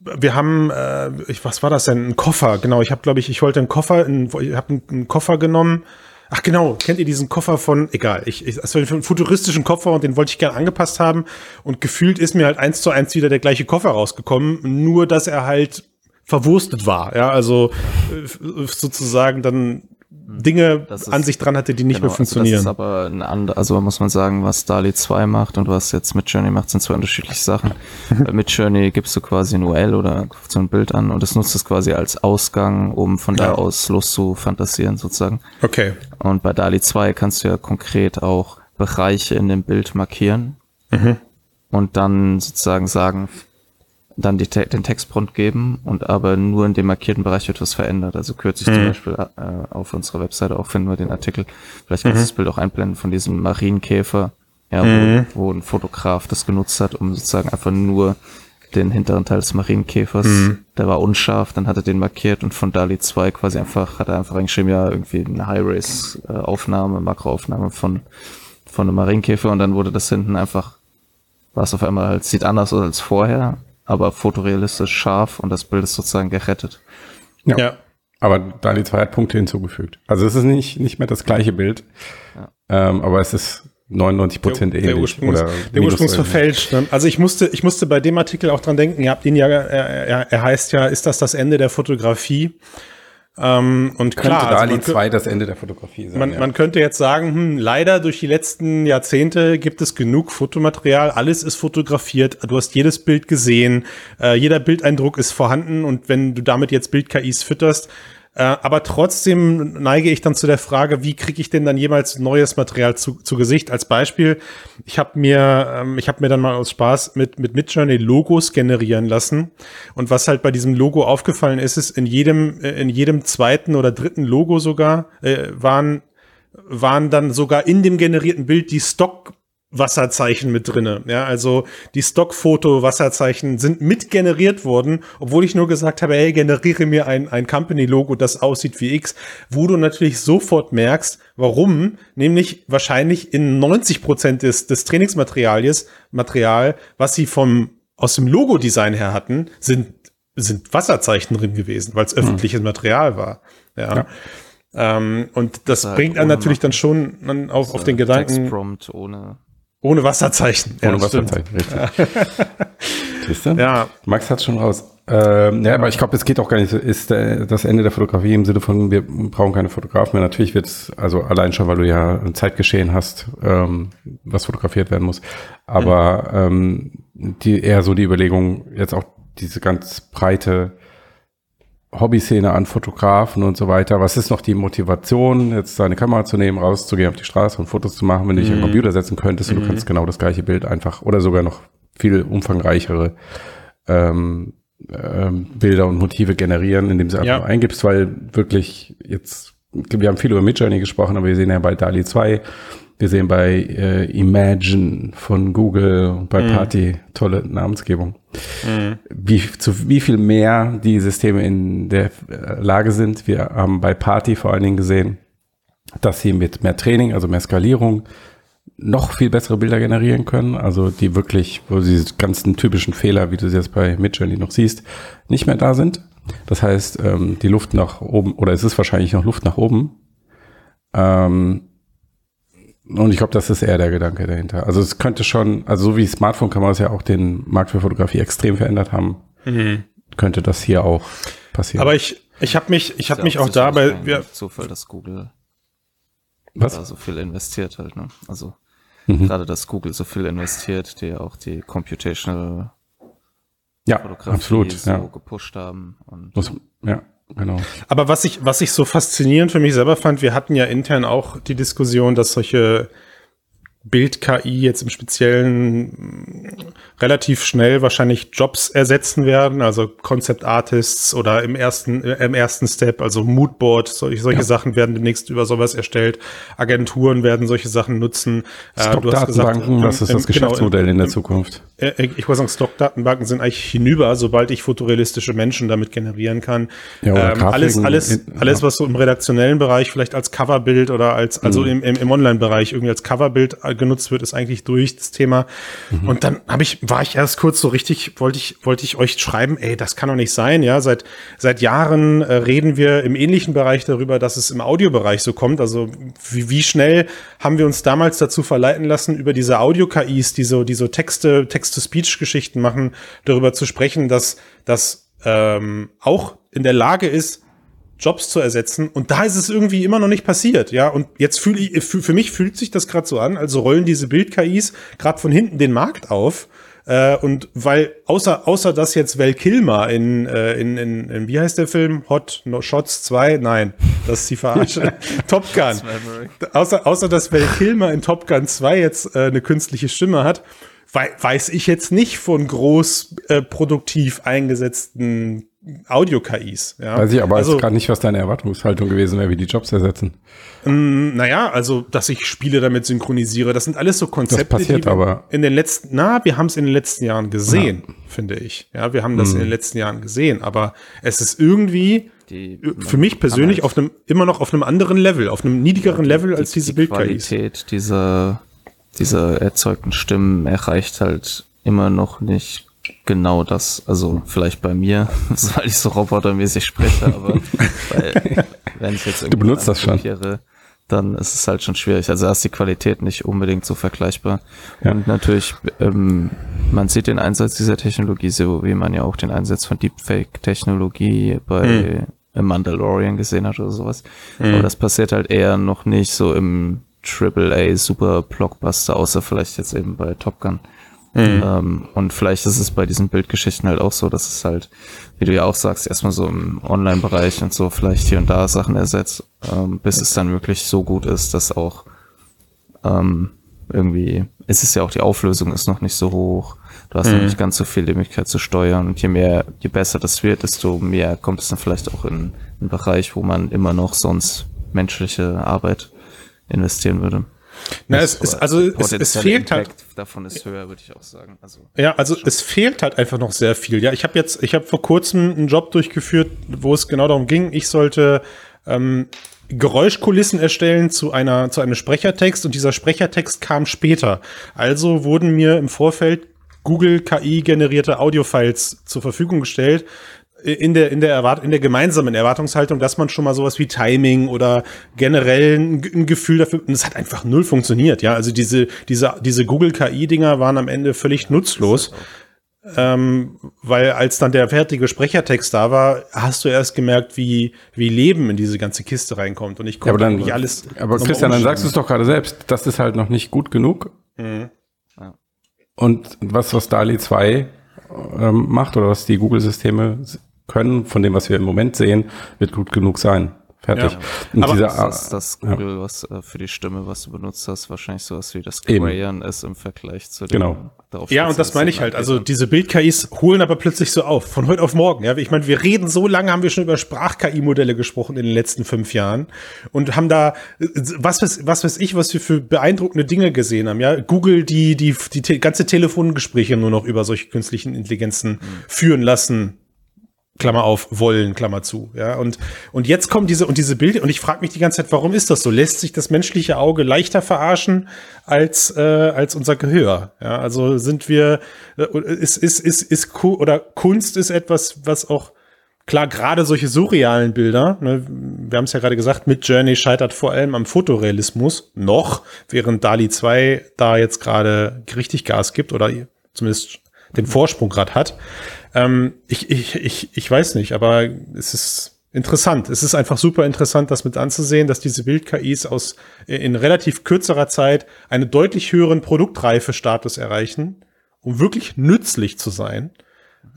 wir haben, äh, ich, was war das denn? Ein Koffer, genau. Ich habe, glaube ich, ich wollte einen Koffer, einen, ich habe einen, einen Koffer genommen. Ach genau, kennt ihr diesen Koffer von, egal, ich, ich also einen futuristischen Koffer und den wollte ich gern angepasst haben. Und gefühlt ist mir halt eins zu eins wieder der gleiche Koffer rausgekommen, nur dass er halt verwurstet war, ja, also äh, sozusagen dann Dinge Das ist- an sich dran hatte, die nicht mehr Genau, funktionieren. Also das ist aber ein ander, also muss man sagen, was DALI 2 macht und was jetzt Midjourney macht, sind zwei unterschiedliche Sachen. Bei Midjourney gibst du quasi ein URL oder so ein Bild an und das nutzt es quasi als Ausgang, um von Ja. da aus los zu fantasieren sozusagen. okay. Und bei DALI 2 kannst du ja konkret auch Bereiche in dem Bild markieren und dann sozusagen sagen, dann die, den Textprompt geben und aber nur in dem markierten Bereich wird was verändert. Also kürzlich zum Beispiel äh, auf unserer Webseite auch finden wir den Artikel. Vielleicht kannst du das Bild auch einblenden von diesem Marienkäfer, ja, wo, wo ein Fotograf das genutzt hat, um sozusagen einfach nur den hinteren Teil des Marienkäfers, der war unscharf, dann hat er den markiert und von DALI 2 quasi einfach, hat er einfach reingeschrieben, ja, irgendwie eine High-Res-Aufnahme, Makroaufnahme von, von einem Marienkäfer und dann wurde das hinten einfach, war es auf einmal halt, sieht anders aus als vorher, aber fotorealistisch scharf und das Bild ist sozusagen gerettet. Ja. Ja. Aber DALI 2 hat Punkte hinzugefügt. Also es ist nicht, nicht mehr das gleiche Bild, ähm, aber es ist 99 Prozent der, ähnlich. der Ursprung, ist- oder der Ursprung ist ähnlich. verfälscht. Ne? Also ich musste, ich musste bei dem Artikel auch dran denken, ihr habt ihn ja, er, er, er heißt ja, ist das das Ende der Fotografie? Ähm, und Könnte klar, also DALI man, kö- 2 das Ende der Fotografie sein. man, ja. man könnte jetzt sagen, hm, leider durch die letzten Jahrzehnte gibt es genug Fotomaterial, alles ist fotografiert, du hast jedes Bild gesehen, äh, jeder Bildeindruck ist vorhanden und wenn du damit jetzt Bild-KIs fütterst, äh, aber trotzdem neige ich dann zu der Frage, wie kriege ich denn dann jemals neues Material zu, zu Gesicht? Als Beispiel, ich habe mir, ähm, ich habe mir dann mal aus Spaß mit mit Midjourney Logos generieren lassen und was halt bei diesem Logo aufgefallen ist, ist in jedem äh, in jedem zweiten oder dritten Logo sogar äh, waren waren dann sogar in dem generierten Bild die Stock Wasserzeichen mit drinne. Ja, also die Stockfoto-Wasserzeichen sind mit generiert worden, obwohl ich nur gesagt habe, hey, generiere mir ein, ein Company-Logo, das aussieht wie X, wo du natürlich sofort merkst, warum, nämlich wahrscheinlich in 90 Prozent des, des Trainingsmaterials, Material, was sie vom, aus dem Logo-Design her hatten, sind, sind Wasserzeichen drin gewesen, weil es öffentliches Material war. Ja. Ähm, und das halt bringt einen natürlich dann schon auf, auf den Gedanken, Textprompt ohne. Ohne Wasserzeichen. Ohne stimmt. Wasserzeichen, richtig. Siehst du? Ja. Max hat schon raus. Ähm, ja, aber ich glaube, es geht auch gar nicht, so- ist äh, das Ende der Fotografie im Sinne von, wir brauchen keine Fotografen mehr. Natürlich wird es, also allein schon, weil du ja ein Zeitgeschehen hast, ähm, was fotografiert werden muss. Aber ähm, die eher so die Überlegung, jetzt auch diese ganz breite Hobbyszene an Fotografen und so weiter. Was ist noch die Motivation, jetzt seine Kamera zu nehmen, rauszugehen auf die Straße und Fotos zu machen, wenn du dich an den Computer setzen könntest und du kannst genau das gleiche Bild einfach oder sogar noch viel umfangreichere ähm, ähm, Bilder und Motive generieren, indem sie einfach Ja. nur eingibst, weil wirklich jetzt, wir haben viel über Midjourney gesprochen, aber wir sehen ja bei DALI 2, wir sehen bei äh, Imagine von Google, bei Party, tolle Namensgebung wie, zu wie viel mehr die Systeme in der äh, Lage sind. Wir haben bei Party vor allen Dingen gesehen, dass sie mit mehr Training, also mehr Skalierung, noch viel bessere Bilder generieren können. Also die wirklich, wo diese ganzen typischen Fehler, wie du sie jetzt bei Midjourney noch siehst, nicht mehr da sind. Das heißt, ähm, die Luft nach oben, oder es ist wahrscheinlich noch Luft nach oben. Ähm, und ich glaube, das ist eher der Gedanke dahinter. Also es könnte schon, also so wie Smartphone-Kameras ja auch den Markt für Fotografie extrem verändert haben, könnte das hier auch passieren. Aber ich, ich habe mich, ich habe mich auch dabei. Wir, Zufall, dass Google Was? da so viel investiert halt. Ne? Also mhm. gerade, dass Google so viel investiert, die auch die Computational ja, absolut, so ja. gepusht haben. Und, Muss, ja, genau. Aber was ich, was ich so faszinierend für mich selber fand, wir hatten ja intern auch die Diskussion, dass solche Bild-KI jetzt im Speziellen relativ schnell wahrscheinlich Jobs ersetzen werden, also Concept Artists oder im ersten, im ersten Step, also Moodboard, solche, solche ja. Sachen werden demnächst über sowas erstellt. Agenturen werden solche Sachen nutzen. Stockdatenbanken, äh, das ist das genau, Geschäftsmodell genau, in, in der Zukunft. Äh, äh, ich wollte sagen, Stockdatenbanken sind eigentlich hinüber, sobald ich fotorealistische Menschen damit generieren kann. Ja, ähm, alles, alles, in, alles, was so im redaktionellen Bereich vielleicht als Coverbild oder als, also mhm. im, im, im Online-Bereich irgendwie als Coverbild genutzt wird, ist eigentlich durch das Thema. Mhm. Und dann habe ich war ich erst kurz so richtig, wollte ich, wollte ich euch schreiben, ey, das kann doch nicht sein, ja. Seit, seit Jahren äh, reden wir im ähnlichen Bereich darüber, dass es im Audiobereich so kommt. Also wie, wie schnell haben wir uns damals dazu verleiten lassen, über diese Audio-KIs, die so, die so Texte, Text-to-Speech-Geschichten machen, darüber zu sprechen, dass das ähm, auch in der Lage ist, Jobs zu ersetzen. Und da ist es irgendwie immer noch nicht passiert, ja. Und jetzt fühle ich, für, für mich fühlt sich das gerade so an, also rollen diese Bild-KIs gerade von hinten den Markt auf äh, und weil außer außer dass jetzt Val Kilmer in, äh, in, in, in wie heißt der Film Hot no Shots 2? Nein, das ist die Verarsche. Top Gun. Außer außer dass Val Kilmer in Top Gun 2 jetzt äh, eine künstliche Stimme hat, weiß ich jetzt nicht von groß äh, produktiv eingesetzten Audio-KIs. Ja. Weiß ich aber also, gerade nicht, was deine Erwartungshaltung gewesen wäre, wie die Jobs ersetzen. Ähm, naja, also, dass ich Spiele damit synchronisiere, das sind alles so Konzepte, das passiert die aber. in den letzten, na, wir haben es in den letzten Jahren gesehen, ja. finde ich. Ja, wir haben das mhm. in den letzten Jahren gesehen, aber es ist irgendwie die, für mich persönlich halt auf einem, immer noch auf einem anderen Level, auf einem niedrigeren ja, Level als diese die Bild-KIs. Die Qualität dieser, dieser erzeugten Stimmen erreicht halt immer noch nicht genau das, also vielleicht bei mir, weil ich so robotermäßig spreche, aber weil, wenn ich jetzt du benutzt das schon. dann ist es halt schon schwierig. Also da ist die Qualität nicht unbedingt so vergleichbar. Ja. Und natürlich, ähm, man sieht den Einsatz dieser Technologie, so wie man ja auch den Einsatz von Deepfake-Technologie bei hm. Mandalorian gesehen hat oder sowas. Hm. Aber das passiert halt eher noch nicht so im AAA Super Blockbuster, außer vielleicht jetzt eben bei Top Gun. Mhm. Ähm, und vielleicht ist es bei diesen Bildgeschichten halt auch so, dass es halt, wie du ja auch sagst, erstmal so im Online-Bereich und so vielleicht hier und da Sachen ersetzt, ähm, bis es dann wirklich so gut ist, dass auch ähm, irgendwie, es ist ja auch die Auflösung ist noch nicht so hoch. Du hast mhm. noch nicht ganz so viel die Möglichkeit zu steuern und je mehr, je besser das wird, desto mehr kommt es dann vielleicht auch in einen Bereich, wo man immer noch sonst menschliche Arbeit investieren würde. Na, es ist, also es, es fehlt halt Impact halt. Davon ist höher, würde ich auch sagen. Also, ja, also es fehlt halt einfach noch sehr viel. Ja, ich habe jetzt, ich habe vor kurzem einen Job durchgeführt, wo es genau darum ging, ich sollte ähm, Geräuschkulissen erstellen zu einer zu einem Sprechertext und dieser Sprechertext kam später. Also wurden mir im Vorfeld Google KI generierte Audiofiles zur Verfügung gestellt, in der, in der Erwart in der gemeinsamen Erwartungshaltung, dass man schon mal sowas wie Timing oder generell ein, ein Gefühl dafür, und es hat einfach null funktioniert, ja. Also diese, diese, diese Google KI-Dinger waren am Ende völlig nutzlos. Ähm, weil als dann der fertige Sprechertext da war, hast du erst gemerkt, wie, wie Leben in diese ganze Kiste reinkommt. Und ich konnte ja, nicht alles. Aber Christian, dann sagst du es doch gerade selbst, das ist halt noch nicht gut genug. Mhm. Und was, was DALI 2 ähm, macht oder was die Google-Systeme können, von dem, was wir im Moment sehen, wird gut genug sein. Fertig. Ja. Und Aber dieser, das, das Google, ja. was äh, für die Stimme, was du benutzt hast, wahrscheinlich sowas wie das Crayon ist im Vergleich zu dem. Genau. Ja, und das meine ich halt. Also diese Bild-KIs holen aber plötzlich so auf, von heute auf morgen. Ja, ich meine, wir reden so lange, haben wir schon über Sprach-KI-Modelle gesprochen in den letzten fünf Jahren und haben da was weiß, was weiß ich, was wir für beeindruckende Dinge gesehen haben. Ja, Google die die die, die ganze Telefongespräche nur noch über solche künstlichen Intelligenzen mhm. führen lassen Klammer auf, wollen, Klammer zu. Ja, und, und jetzt kommen diese, und diese Bilder, und ich frage mich die ganze Zeit, warum ist das so? Lässt sich das menschliche Auge leichter verarschen als, äh, als unser Gehör? Ja, also sind wir, äh, ist, ist, ist, ist, oder Kunst ist etwas, was auch, klar, gerade solche surrealen Bilder, ne, wir haben es ja gerade gesagt, mit Journey scheitert vor allem am Fotorealismus, noch, während DALI 2 da jetzt gerade richtig Gas gibt, oder zumindest den Vorsprung gerade hat. Ähm, ich, ich, ich, ich weiß nicht, aber es ist interessant. Es ist einfach super interessant, das mit anzusehen, dass diese Bild-KIs aus in relativ kürzerer Zeit einen deutlich höheren Produktreife-Status erreichen, um wirklich nützlich zu sein,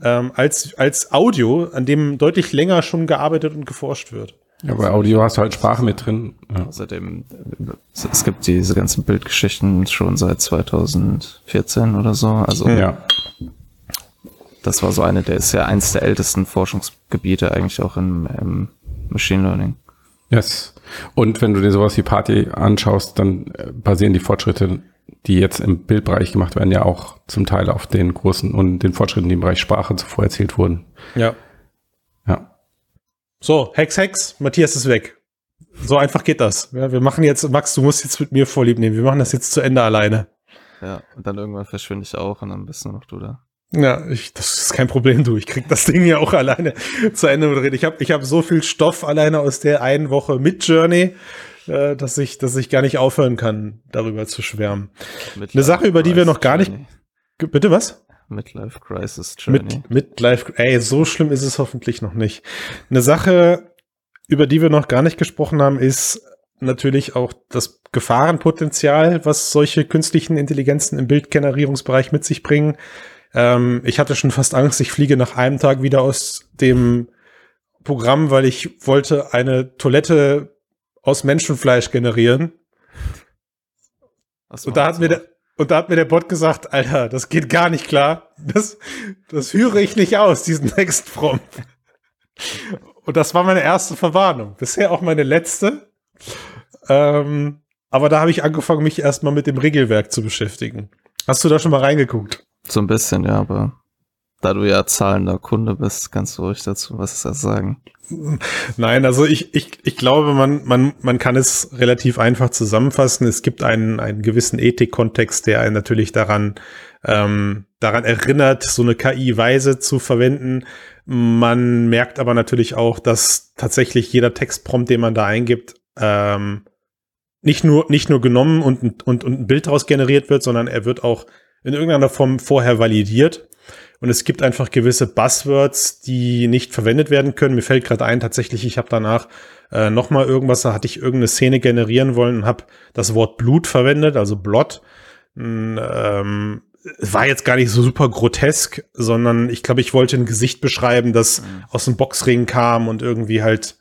ähm, als, als Audio, an dem deutlich länger schon gearbeitet und geforscht wird. Ja, bei Audio hast du halt Sprache mit drin. Ja. Außerdem, es gibt diese ganzen Bildgeschichten schon seit 2014 oder so. Also ja. das war so eine, der ist ja eins der ältesten Forschungsgebiete eigentlich auch im, im Machine Learning. Yes. Und wenn du dir sowas wie Party anschaust, dann äh, basieren die Fortschritte, die jetzt im Bildbereich gemacht werden, ja auch zum Teil auf den großen und den Fortschritten, die im Bereich Sprache zuvor erzielt wurden. Ja. So, Hex, Hex, Matthias ist weg. So einfach geht das. Ja, wir machen jetzt, Max, du musst jetzt mit mir Vorlieb nehmen. Wir machen das jetzt zu Ende alleine. Ja, und dann irgendwann verschwinde ich auch und dann bist nur noch du da. Ja, ich, das ist kein Problem, du. Ich krieg das Ding ja auch alleine zu Ende moderiert. Ich habe ich hab so viel Stoff alleine aus der einen Woche mit Journey, äh, dass ich, dass ich gar nicht aufhören kann, darüber zu schwärmen. Midlife Eine Sache, über die wir noch gar nicht. Bitte was? Midlife Crisis Journey. Mit, Midlife, ey, so schlimm ist es hoffentlich noch nicht. Eine Sache, über die wir noch gar nicht gesprochen haben, ist natürlich auch das Gefahrenpotenzial, was solche künstlichen Intelligenzen im Bildgenerierungsbereich mit sich bringen. Ähm, ich hatte schon fast Angst, ich fliege nach einem Tag wieder aus dem Programm, weil ich wollte eine Toilette aus Menschenfleisch generieren. Und da hat mir der, und da hat mir der Bot gesagt, Alter, das geht gar nicht klar. Das, das führe ich nicht aus, diesen Textprompt. Und das war meine erste Verwarnung. Bisher auch meine letzte. Ähm, aber da habe ich angefangen, mich erstmal mit dem Regelwerk zu beschäftigen. Hast du da schon mal reingeguckt? So ein bisschen, ja, aber da du ja zahlender Kunde bist, kannst du ruhig dazu was sagen. Nein, also ich, ich, ich glaube, man, man, man kann es relativ einfach zusammenfassen. Es gibt einen, einen gewissen Ethikkontext, der einen natürlich daran, ähm, daran erinnert, so eine KI-Weise zu verwenden. Man merkt aber natürlich auch, dass tatsächlich jeder Textprompt, den man da eingibt, ähm, nicht nur, nicht nur genommen und, und, und ein Bild daraus generiert wird, sondern er wird auch in irgendeiner Form vorher validiert. Und es gibt einfach gewisse Buzzwords, die nicht verwendet werden können. Mir fällt gerade ein, tatsächlich, ich habe danach äh, noch mal irgendwas, da hatte ich irgendeine Szene generieren wollen und habe das Wort Blut verwendet, also Blot. Ähm, war jetzt gar nicht so super grotesk, sondern ich glaube, ich wollte ein Gesicht beschreiben, das mhm. aus dem Boxring kam und irgendwie halt,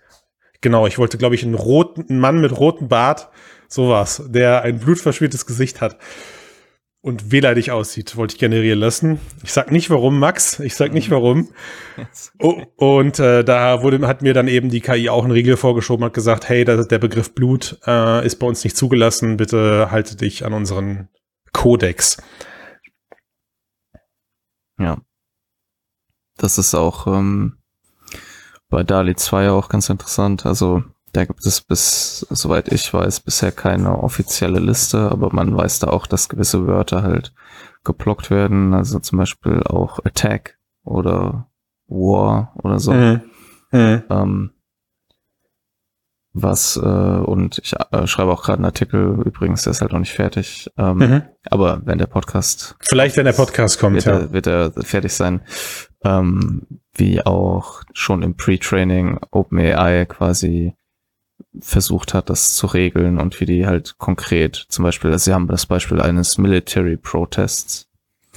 genau, ich wollte, glaube ich, einen roten, einen Mann mit rotem Bart, sowas, der ein blutverschmiertes Gesicht hat und wehleidig aussieht, wollte ich generieren lassen. Ich sag nicht warum, Max. Ich sag nicht warum. Oh, und äh, da wurde, hat mir dann eben die KI auch einen Riegel vorgeschoben, hat gesagt, hey, das, der Begriff Blut äh, ist bei uns nicht zugelassen. Bitte halte dich an unseren Kodex. Ja. Das ist auch ähm, bei DALI 2 auch ganz interessant. Also da gibt es bis, soweit ich weiß, bisher keine offizielle Liste, aber man weiß da auch, dass gewisse Wörter halt geblockt werden, also zum Beispiel auch Attack oder War oder so. Mhm. Mhm. Ähm, was, äh, und ich äh, schreibe auch gerade einen Artikel, übrigens, der ist halt noch nicht fertig. Ähm, mhm. Aber wenn der Podcast. Vielleicht, wenn der Podcast kommt, wird ja. Er, wird er fertig sein. Ähm, wie auch schon im Pre-Training OpenAI quasi versucht hat, das zu regeln und wie die halt konkret, zum Beispiel, also sie haben das Beispiel eines Military Protests,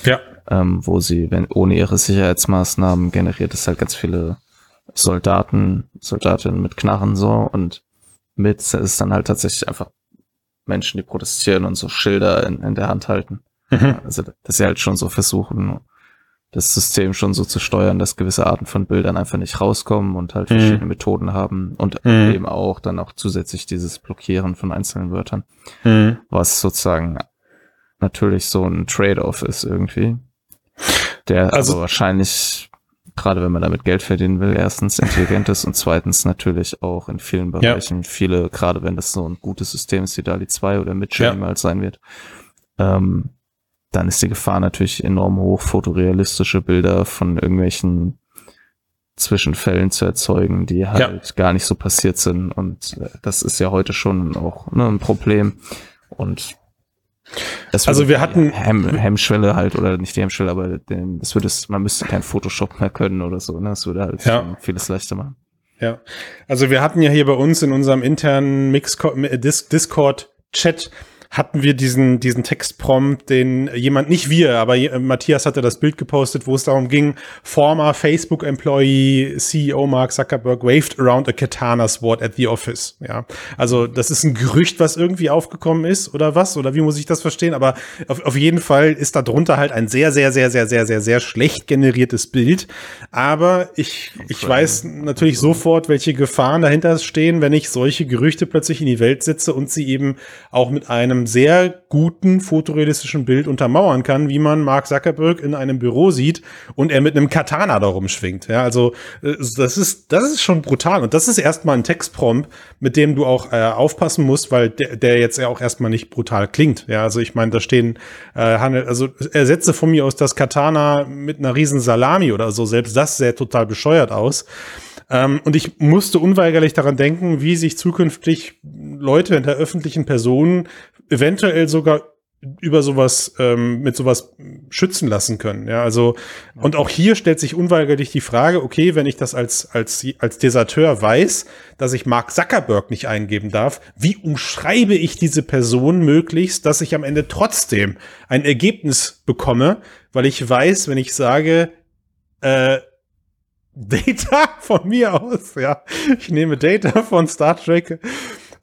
ja. ähm, wo sie, wenn ohne ihre Sicherheitsmaßnahmen generiert es halt ganz viele Soldaten, Soldatinnen mit Knarren so und mit ist dann halt tatsächlich einfach Menschen, die protestieren und so Schilder in, in der Hand halten. Mhm. Also, dass sie halt schon so versuchen, das System schon so zu steuern, dass gewisse Arten von Bildern einfach nicht rauskommen und halt mhm. verschiedene Methoden haben und mhm. eben auch dann auch zusätzlich dieses Blockieren von einzelnen Wörtern, mhm. was sozusagen natürlich so ein Trade-off ist irgendwie, der also wahrscheinlich gerade wenn man damit Geld verdienen will, erstens intelligent ist und zweitens natürlich auch in vielen Bereichen ja. viele, gerade wenn das so ein gutes System ist wie DALI 2 oder Midjourney ja. mal sein wird, ähm, dann ist die Gefahr natürlich enorm hoch, fotorealistische Bilder von irgendwelchen Zwischenfällen zu erzeugen, die halt ja. gar nicht so passiert sind. Und äh, das ist ja heute schon auch ne, ein Problem. Und also wir hatten Hem Hemmschwelle halt oder nicht die Hemmschwelle, aber den, das würde es, man müsste kein Photoshop mehr können oder so. Ne? Das würde halt ja. vieles leichter machen. Ja, also wir hatten ja hier bei uns in unserem internen Mix Discord Chat hatten wir diesen, diesen Textprompt, den jemand, nicht wir, aber Matthias hatte das Bild gepostet, wo es darum ging, former Facebook-Employee, CEO Mark Zuckerberg waved around a katana sword at the office. Ja, also das ist ein Gerücht, was irgendwie aufgekommen ist oder was? Oder wie muss ich das verstehen? Aber auf, auf jeden Fall ist da drunter halt ein sehr, sehr, sehr, sehr, sehr, sehr, sehr schlecht generiertes Bild. Aber ich, ich weiß natürlich sofort, welche Gefahren dahinter stehen, wenn ich solche Gerüchte plötzlich in die Welt setze und sie eben auch mit einem sehr guten fotorealistischen Bild untermauern kann, wie man Mark Zuckerberg in einem Büro sieht und er mit einem Katana da rumschwingt. Ja, also äh, das ist, das ist schon brutal. Und das ist erstmal ein Textprompt, mit dem du auch äh, aufpassen musst, weil der, der jetzt ja auch erstmal nicht brutal klingt. Ja, also ich meine, da stehen, äh, also ersetze von mir aus das Katana mit einer riesen Salami oder so. Selbst das sähe total bescheuert aus. Ähm, und ich musste unweigerlich daran denken, wie sich zukünftig Leute in der öffentlichen Person eventuell sogar über sowas ähm, mit sowas schützen lassen können. Ja, also und auch hier stellt sich unweigerlich die Frage: Okay, wenn ich das als als als Deserteur weiß, dass ich Mark Zuckerberg nicht eingeben darf, wie umschreibe ich diese Person möglichst, dass ich am Ende trotzdem ein Ergebnis bekomme, weil ich weiß, wenn ich sage äh, Data von mir aus, ja, ich nehme Data von Star Trek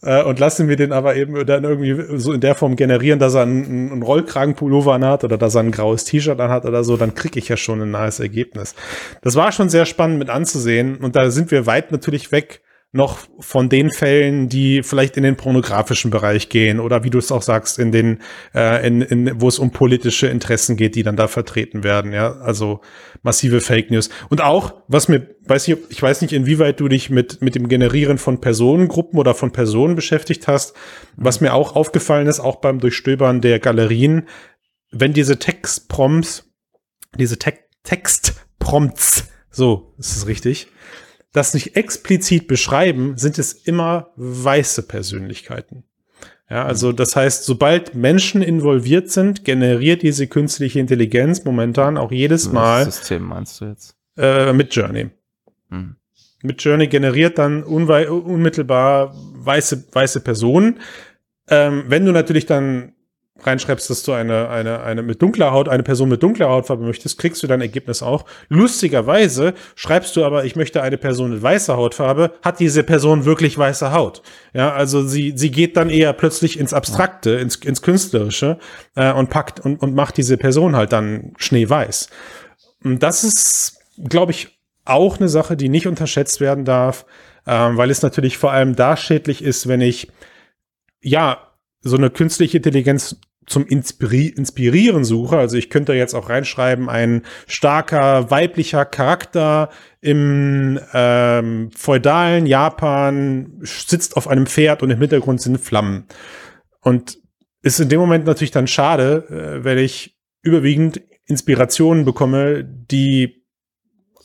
äh, und lasse mir den aber eben dann irgendwie so in der Form generieren, dass er einen, einen Rollkragenpullover anhat oder dass er ein graues T-Shirt anhat oder so, dann kriege ich ja schon ein nahes Ergebnis. Das war schon sehr spannend mit anzusehen und da sind wir weit natürlich weg noch von den Fällen, die vielleicht in den pornografischen Bereich gehen oder wie du es auch sagst, in den, äh, in, in, wo es um politische Interessen geht, die dann da vertreten werden, ja, also massive Fake News. Und auch, was mir, weiß ich, ich weiß nicht, inwieweit du dich mit, mit dem Generieren von Personengruppen oder von Personen beschäftigt hast, was mir auch aufgefallen ist, auch beim Durchstöbern der Galerien, wenn diese Textprompts, diese Te Textprompts, so ist es richtig, das nicht explizit beschreiben, sind es immer weiße Persönlichkeiten. Ja, also das heißt, sobald Menschen involviert sind, generiert diese künstliche Intelligenz momentan auch jedes Mal. Das System meinst du jetzt? Äh, mit Journey. Hm. Mit Journey generiert dann unmittelbar weiße, weiße Personen. Ähm, wenn du natürlich dann reinschreibst, dass du eine, eine, eine mit dunkler Haut, eine Person mit dunkler Hautfarbe möchtest, kriegst du dein Ergebnis auch. Lustigerweise schreibst du aber, ich möchte eine Person mit weißer Hautfarbe, hat diese Person wirklich weiße Haut. Ja, also sie, sie geht dann eher plötzlich ins Abstrakte, ins, ins Künstlerische äh, und packt und, und macht diese Person halt dann schneeweiß. Und das ist, glaube ich, auch eine Sache, die nicht unterschätzt werden darf, äh, weil es natürlich vor allem da schädlich ist, wenn ich ja, so eine künstliche Intelligenz zum Inspiri Inspirieren suche. Also ich könnte jetzt auch reinschreiben, ein starker weiblicher Charakter im ähm, feudalen Japan sitzt auf einem Pferd und im Hintergrund sind Flammen. Und ist in dem Moment natürlich dann schade, äh, wenn ich überwiegend Inspirationen bekomme, die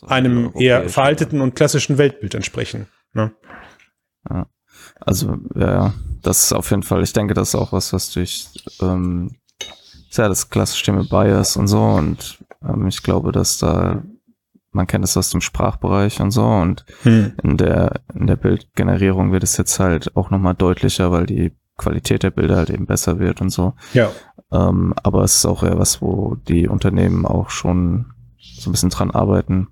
einem eher veralteten und klassischen Weltbild entsprechen. Ne? Ja. Also, ja, das ist auf jeden Fall, ich denke, das ist auch was, was durch, ähm, ja, das klassische Thema Bias und so und ähm, ich glaube, dass da, man kennt es aus dem Sprachbereich und so und hm. in der, in der Bildgenerierung wird es jetzt halt auch nochmal deutlicher, weil die Qualität der Bilder halt eben besser wird und so. Ja. Ähm, aber es ist auch eher was, wo die Unternehmen auch schon so ein bisschen dran arbeiten,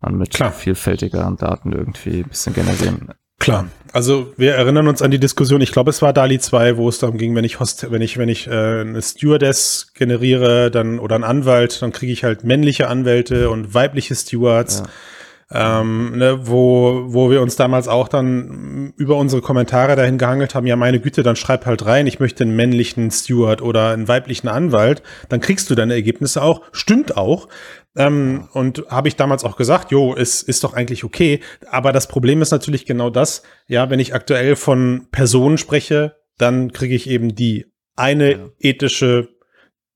man mit Klar. vielfältigeren Daten irgendwie ein bisschen generieren Klar. Also wir erinnern uns an die Diskussion, ich glaube, es war DALI 2, wo es darum ging, wenn ich Host, wenn ich, wenn ich äh, eine Stewardess generiere, dann oder einen Anwalt, dann kriege ich halt männliche Anwälte und weibliche Stewards. Ja. Ähm, ne, wo, wo wir uns damals auch dann über unsere Kommentare dahin gehangelt haben, ja meine Güte, dann schreib halt rein, ich möchte einen männlichen Steward oder einen weiblichen Anwalt, dann kriegst du deine Ergebnisse auch. Stimmt auch. Ähm, und habe ich damals auch gesagt, jo, es ist doch eigentlich okay. Aber das Problem ist natürlich genau das, ja, wenn ich aktuell von Personen spreche, dann kriege ich eben die eine ja. ethische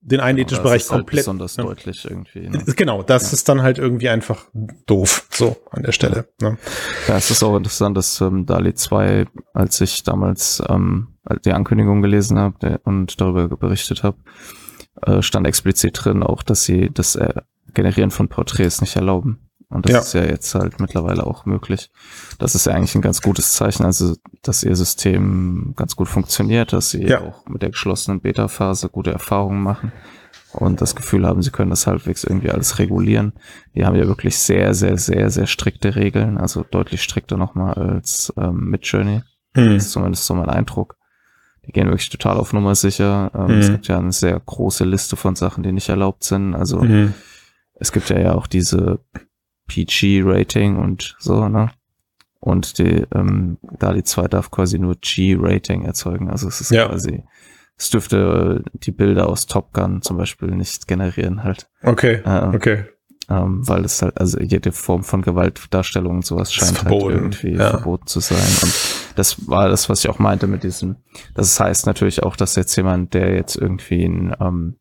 den einen ethischen Bereich halt komplett. besonders ja. deutlich irgendwie. Ne? Genau, das ist dann halt irgendwie einfach doof, so an der Stelle. Ne? Ja, es ist auch interessant, dass ähm, DALI 2, als ich damals ähm, die Ankündigung gelesen habe und darüber berichtet habe, äh, stand explizit drin auch, dass sie das äh, Generieren von Porträts nicht erlauben. Und das Ja. ist ja jetzt halt mittlerweile auch möglich. Das ist ja eigentlich ein ganz gutes Zeichen, also dass ihr System ganz gut funktioniert, dass sie Ja. auch mit der geschlossenen Beta-Phase gute Erfahrungen machen und das Gefühl haben, sie können das halbwegs irgendwie alles regulieren. Die haben ja wirklich sehr, sehr, sehr, sehr strikte Regeln, also deutlich strikter nochmal als ähm, Midjourney. Hm. Das ist zumindest so mein Eindruck. Die gehen wirklich total auf Nummer sicher. Ähm, Es Mhm. gibt ja eine sehr große Liste von Sachen, die nicht erlaubt sind. Also Mhm. es gibt ja, ja auch diese PG-Rating und so, ne? Und die, ähm, DALI 2 darf quasi nur G-Rating erzeugen. Also es ist Ja. quasi, es dürfte äh, die Bilder aus Top Gun zum Beispiel nicht generieren halt. Okay, Äh, okay. ähm, weil es halt, also jede Form von Gewaltdarstellung und sowas scheint halt irgendwie ja. verboten zu sein. Und das war das, was ich auch meinte mit diesem, das heißt natürlich auch, dass jetzt jemand, der jetzt irgendwie ein, ähm,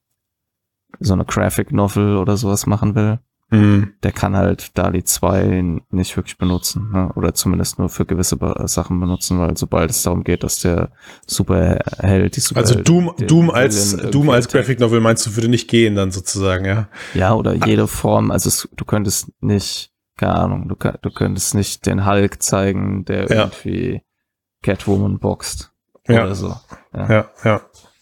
so eine Graphic Novel oder sowas machen will, Hm. der kann halt DALI 2 nicht wirklich benutzen, ne? oder zumindest nur für gewisse Sachen benutzen, weil sobald es darum geht, dass der Superheld, die Also Superheld, Doom, der Doom als Doom als Graphic Novel meinst du würde nicht gehen dann sozusagen, ja? Ja, oder jede Form, also es, du könntest nicht, keine Ahnung, du, du könntest nicht den Hulk zeigen, der Ja. irgendwie Catwoman boxt Ja. oder so. Ja. Ja, ja.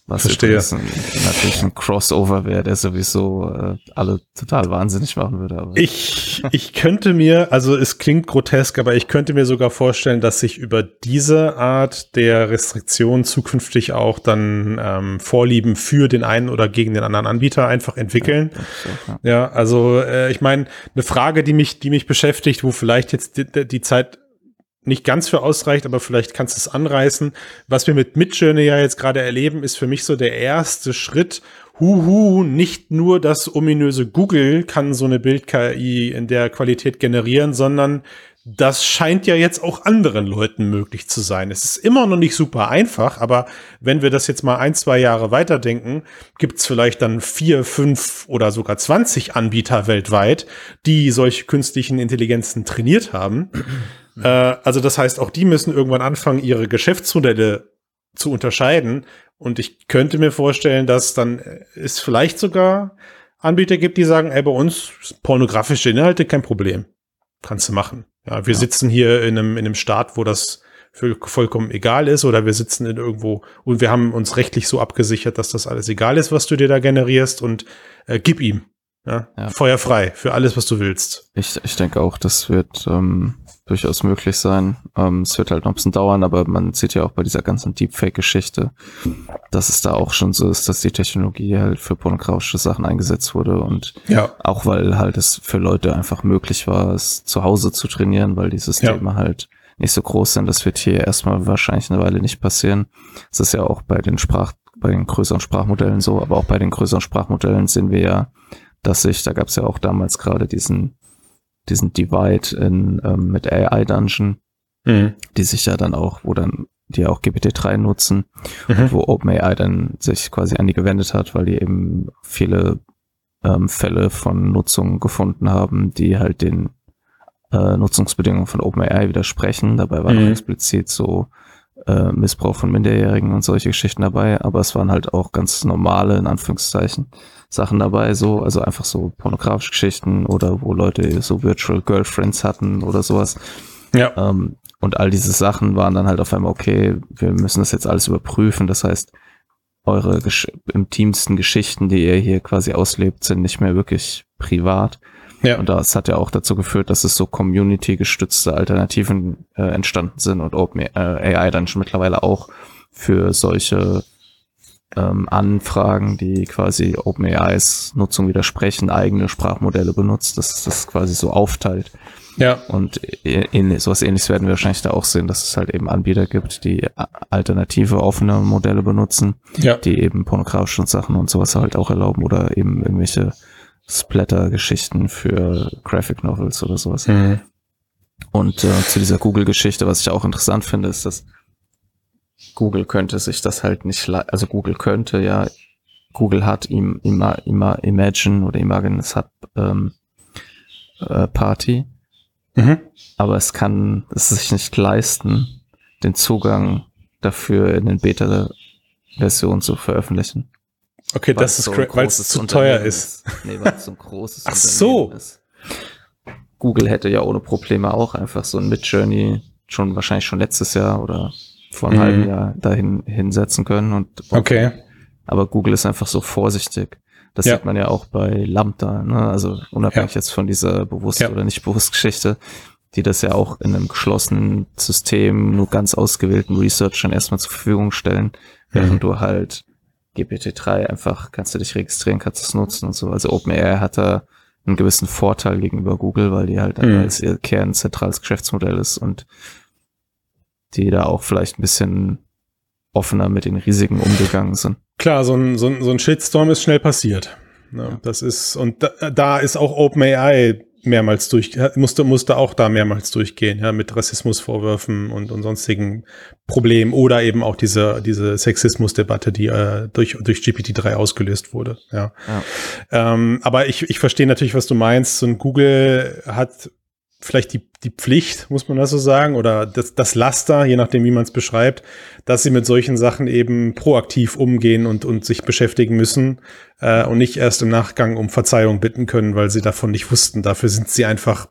Was verstehe. ein, natürlich ein Crossover wäre, der sowieso äh, alle total wahnsinnig machen würde. Aber Ich, ich könnte mir, also es klingt grotesk, aber ich könnte mir sogar vorstellen, dass sich über diese Art der Restriktion zukünftig auch dann ähm, Vorlieben für den einen oder gegen den anderen Anbieter einfach entwickeln. ja. Ja, also äh, ich meine, eine Frage, die mich, die mich beschäftigt, wo vielleicht jetzt die, die Zeit nicht ganz für ausreicht, aber vielleicht kannst du es anreißen. Was wir mit Midjourney ja jetzt gerade erleben, ist für mich so der erste Schritt. Huhu, nicht nur das ominöse Google kann so eine Bild-KI in der Qualität generieren, sondern das scheint ja jetzt auch anderen Leuten möglich zu sein. Es ist immer noch nicht super einfach, aber wenn wir das jetzt mal ein, zwei Jahre weiterdenken, gibt es vielleicht dann vier, fünf oder sogar 20 Anbieter weltweit, die solche künstlichen Intelligenzen trainiert haben. Äh, also das heißt, auch die müssen irgendwann anfangen, ihre Geschäftsmodelle zu unterscheiden. Und ich könnte mir vorstellen, dass dann es vielleicht sogar Anbieter gibt, die sagen, ey, bei uns pornografische Inhalte kein Problem. Kannst du machen. Ja, wir Ja. sitzen hier in einem, in einem Staat, wo das vollkommen egal ist, oder wir sitzen in irgendwo und wir haben uns rechtlich so abgesichert, dass das alles egal ist, was du dir da generierst und äh, gib ihm. Ja, Ja. Feuerfrei für alles, was du willst. Ich, ich denke auch, das wird ähm, durchaus möglich sein. Ähm, es wird halt noch ein bisschen dauern, aber man sieht ja auch bei dieser ganzen Deepfake-Geschichte, dass es da auch schon so ist, dass die Technologie halt für pornografische Sachen eingesetzt wurde und Ja. auch weil halt es für Leute einfach möglich war, es zu Hause zu trainieren, weil die Systeme halt nicht so groß sind. Das wird hier erstmal wahrscheinlich eine Weile nicht passieren. Es ist ja auch bei den Sprach, bei den größeren Sprachmodellen so, aber auch bei den größeren Sprachmodellen sehen wir ja, dass sich, da gab es ja auch damals gerade diesen, diesen Divide in, ähm, mit AI Dungeon, Mhm. die sich ja dann auch, wo dann die auch GPT-3 nutzen, Mhm. wo OpenAI dann sich quasi an die gewendet hat, weil die eben viele ähm, Fälle von Nutzung gefunden haben, die halt den äh, Nutzungsbedingungen von OpenAI widersprechen. Dabei war Mhm. explizit so äh, Missbrauch von Minderjährigen und solche Geschichten dabei, aber es waren halt auch ganz normale, in Anführungszeichen, Sachen dabei, so, also einfach so pornografische Geschichten oder wo Leute so Virtual Girlfriends hatten oder sowas. Ja. Ähm, und all diese Sachen waren dann halt auf einmal, okay, wir müssen das jetzt alles überprüfen. Das heißt, eure Gesch intimsten Geschichten, die ihr hier quasi auslebt, sind nicht mehr wirklich privat. Ja. Und das hat ja auch dazu geführt, dass es so community-gestützte Alternativen äh, entstanden sind und OpenAI dann schon mittlerweile auch für solche ähm, Anfragen, die quasi OpenAIs Nutzung widersprechen, eigene Sprachmodelle benutzt, dass das quasi so aufteilt. Ja. Und ähnlich, sowas ähnliches werden wir wahrscheinlich da auch sehen, dass es halt eben Anbieter gibt, die alternative offene Modelle benutzen, Ja. die eben pornografische Sachen und sowas halt auch erlauben oder eben irgendwelche Splatter-Geschichten für Graphic Novels oder sowas. Mhm. Und äh, zu dieser Google-Geschichte, was ich auch interessant finde, ist, dass Google könnte sich das halt nicht, also Google könnte ja Google hat im, Ima, Ima, Imagine oder Imagine Hub ähm, äh, Party, Mhm. aber es kann es sich nicht leisten, den Zugang dafür in den Beta-Version zu veröffentlichen. Okay, Weil das ist so weil es zu teuer ist. Nee, weil es so ein großes Ach so. ist. Google hätte ja ohne Probleme auch einfach so ein Midjourney schon wahrscheinlich schon letztes Jahr oder vor einem Mhm. halben Jahr dahin hinsetzen können und, und Okay. aber Google ist einfach so vorsichtig. Das Ja. sieht man ja auch bei Lambda, ne? also unabhängig jetzt von dieser bewusst Ja. oder nicht bewusst Geschichte, die das ja auch in einem geschlossenen System nur ganz ausgewählten Researchern erstmal zur Verfügung stellen, während Mhm. du halt GPT-3 einfach kannst du dich registrieren, kannst es nutzen und so. Also OpenAI hat da einen gewissen Vorteil gegenüber Google, weil die halt Mhm. als ihr Kern zentrales Geschäftsmodell ist und die da auch vielleicht ein bisschen offener mit den Risiken umgegangen sind. Klar, so ein, so ein, so ein Shitstorm ist schnell passiert. Ne? Ja. Das ist, und da, da ist auch OpenAI mehrmals durch, musste, musste auch da mehrmals durchgehen, ja, mit Rassismusvorwürfen und, und sonstigen Problemen oder eben auch diese, diese Sexismusdebatte, die äh, durch, durch GPT-3 ausgelöst wurde, ja. Ja. Ähm, aber ich, ich verstehe natürlich, was du meinst. Und Google hat vielleicht die, die Pflicht, muss man das so sagen, oder das, das Laster, je nachdem, wie man es beschreibt, dass sie mit solchen Sachen eben proaktiv umgehen und, und sich beschäftigen müssen äh, und nicht erst im Nachgang um Verzeihung bitten können, weil sie davon nicht wussten. Dafür sind sie einfach,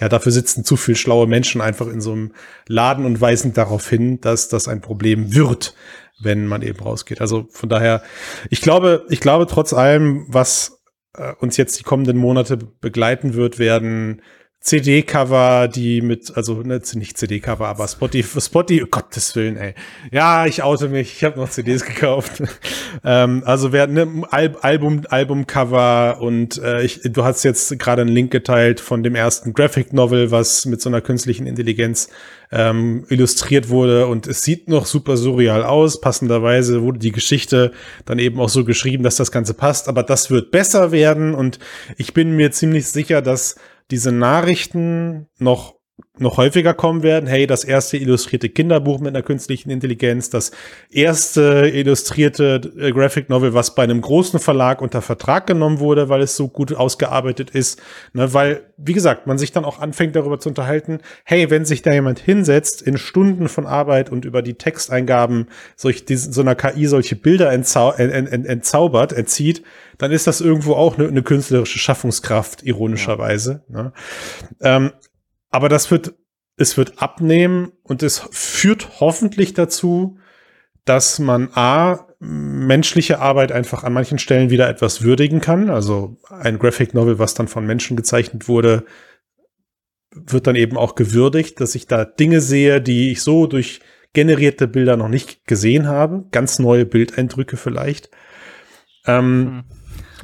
ja, dafür sitzen zu viel schlaue Menschen einfach in so einem Laden und weisen darauf hin, dass das ein Problem wird, wenn man eben rausgeht. Also von daher, ich glaube, ich glaube trotz allem, was äh, uns jetzt die kommenden Monate begleiten wird, werden CD-Cover, die mit, also ne, nicht CD-Cover, aber Spotify, Spotify, oh Gottes Willen, ey. Ja, ich oute mich, ich habe noch CDs gekauft. ähm, also werden ne, Al Album, Albumcover und äh, ich, du hast jetzt gerade einen Link geteilt von dem ersten Graphic Novel, was mit so einer künstlichen Intelligenz ähm, illustriert wurde und es sieht noch super surreal aus. Passenderweise wurde die Geschichte dann eben auch so geschrieben, dass das Ganze passt, aber das wird besser werden und ich bin mir ziemlich sicher, dass diese Nachrichten noch noch häufiger kommen werden. Hey, das erste illustrierte Kinderbuch mit einer künstlichen Intelligenz, das erste illustrierte äh, Graphic Novel, was bei einem großen Verlag unter Vertrag genommen wurde, weil es so gut ausgearbeitet ist. Ne, weil, wie gesagt, man sich dann auch anfängt darüber zu unterhalten, hey, wenn sich da jemand hinsetzt, in Stunden von Arbeit und über die Texteingaben solch, diese, so einer KI solche Bilder entzau ent, ent, entzaubert, entzieht, dann ist das irgendwo auch eine, eine künstlerische Schaffungskraft, ironischerweise. Ne? Ähm, aber das wird, es wird abnehmen und es führt hoffentlich dazu, dass man A, menschliche Arbeit einfach an manchen Stellen wieder etwas würdigen kann. Also ein Graphic Novel, was dann von Menschen gezeichnet wurde, wird dann eben auch gewürdigt, dass ich da Dinge sehe, die ich so durch generierte Bilder noch nicht gesehen habe. Ganz neue Bildeindrücke vielleicht. Ähm,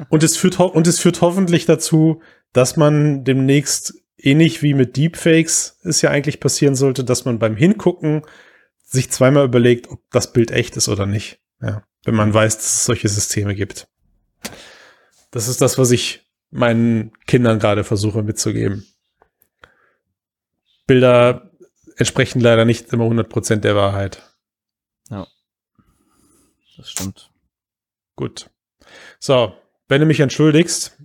und, es führt und es führt hoffentlich dazu, dass man demnächst ähnlich wie mit Deepfakes es ja eigentlich passieren sollte, dass man beim Hingucken sich zweimal überlegt, ob das Bild echt ist oder nicht. Ja, wenn man weiß, dass es solche Systeme gibt. Das ist das, was ich meinen Kindern gerade versuche mitzugeben. Bilder entsprechen leider nicht immer 100% der Wahrheit. Ja. Das stimmt. Gut. So, wenn du mich entschuldigst,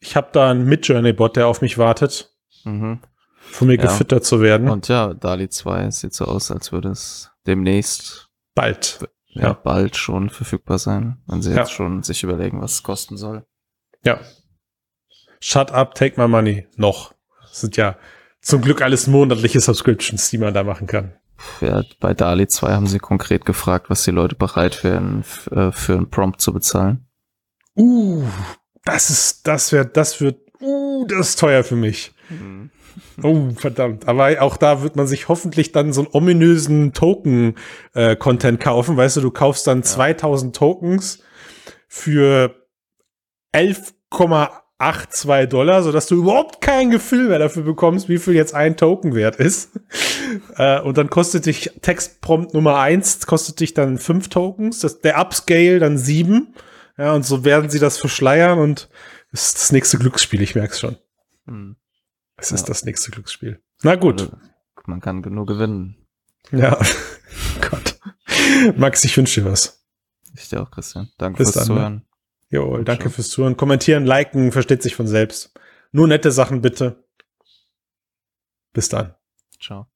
ich habe da einen Midjourney-Bot, der auf mich wartet, Mhm. von mir Ja. gefüttert zu werden. Und ja, DALI 2 sieht so aus, als würde es demnächst Bald. ja, Ja. bald schon verfügbar sein, wenn sie Ja. jetzt schon sich überlegen, was es kosten soll. Ja. Shut up, take my money. Noch. Das sind ja zum Glück alles monatliche Subscriptions, die man da machen kann. Ja, bei DALI 2 haben sie konkret gefragt, was die Leute bereit wären, äh, für einen Prompt zu bezahlen. Uh, das ist, das wird, das wird, uh, das ist teuer für mich. Oh, verdammt. Aber auch da wird man sich hoffentlich dann so einen ominösen Token-Content kaufen. Weißt du, du kaufst dann 2000 Tokens für 11,82 Dollar, sodass du überhaupt kein Gefühl mehr dafür bekommst, wie viel jetzt ein Token wert ist. Äh, und dann kostet dich Textprompt Nummer eins kostet dich dann fünf Tokens, das, der Upscale dann sieben. Ja, und so werden sie das verschleiern und das ist das nächste Glücksspiel, ich merk's schon. Hm. Es ist Ja. das nächste Glücksspiel. Na gut. Also, Man kann genug gewinnen. Ja. Gott. Max, ich wünsche dir was. Ich dir auch, Christian. Danke Bis fürs dann, ne? Zuhören. Jawohl, danke fürs Zuhören. Kommentieren, liken, versteht sich von selbst. Nur nette Sachen bitte. Bis dann. Ciao.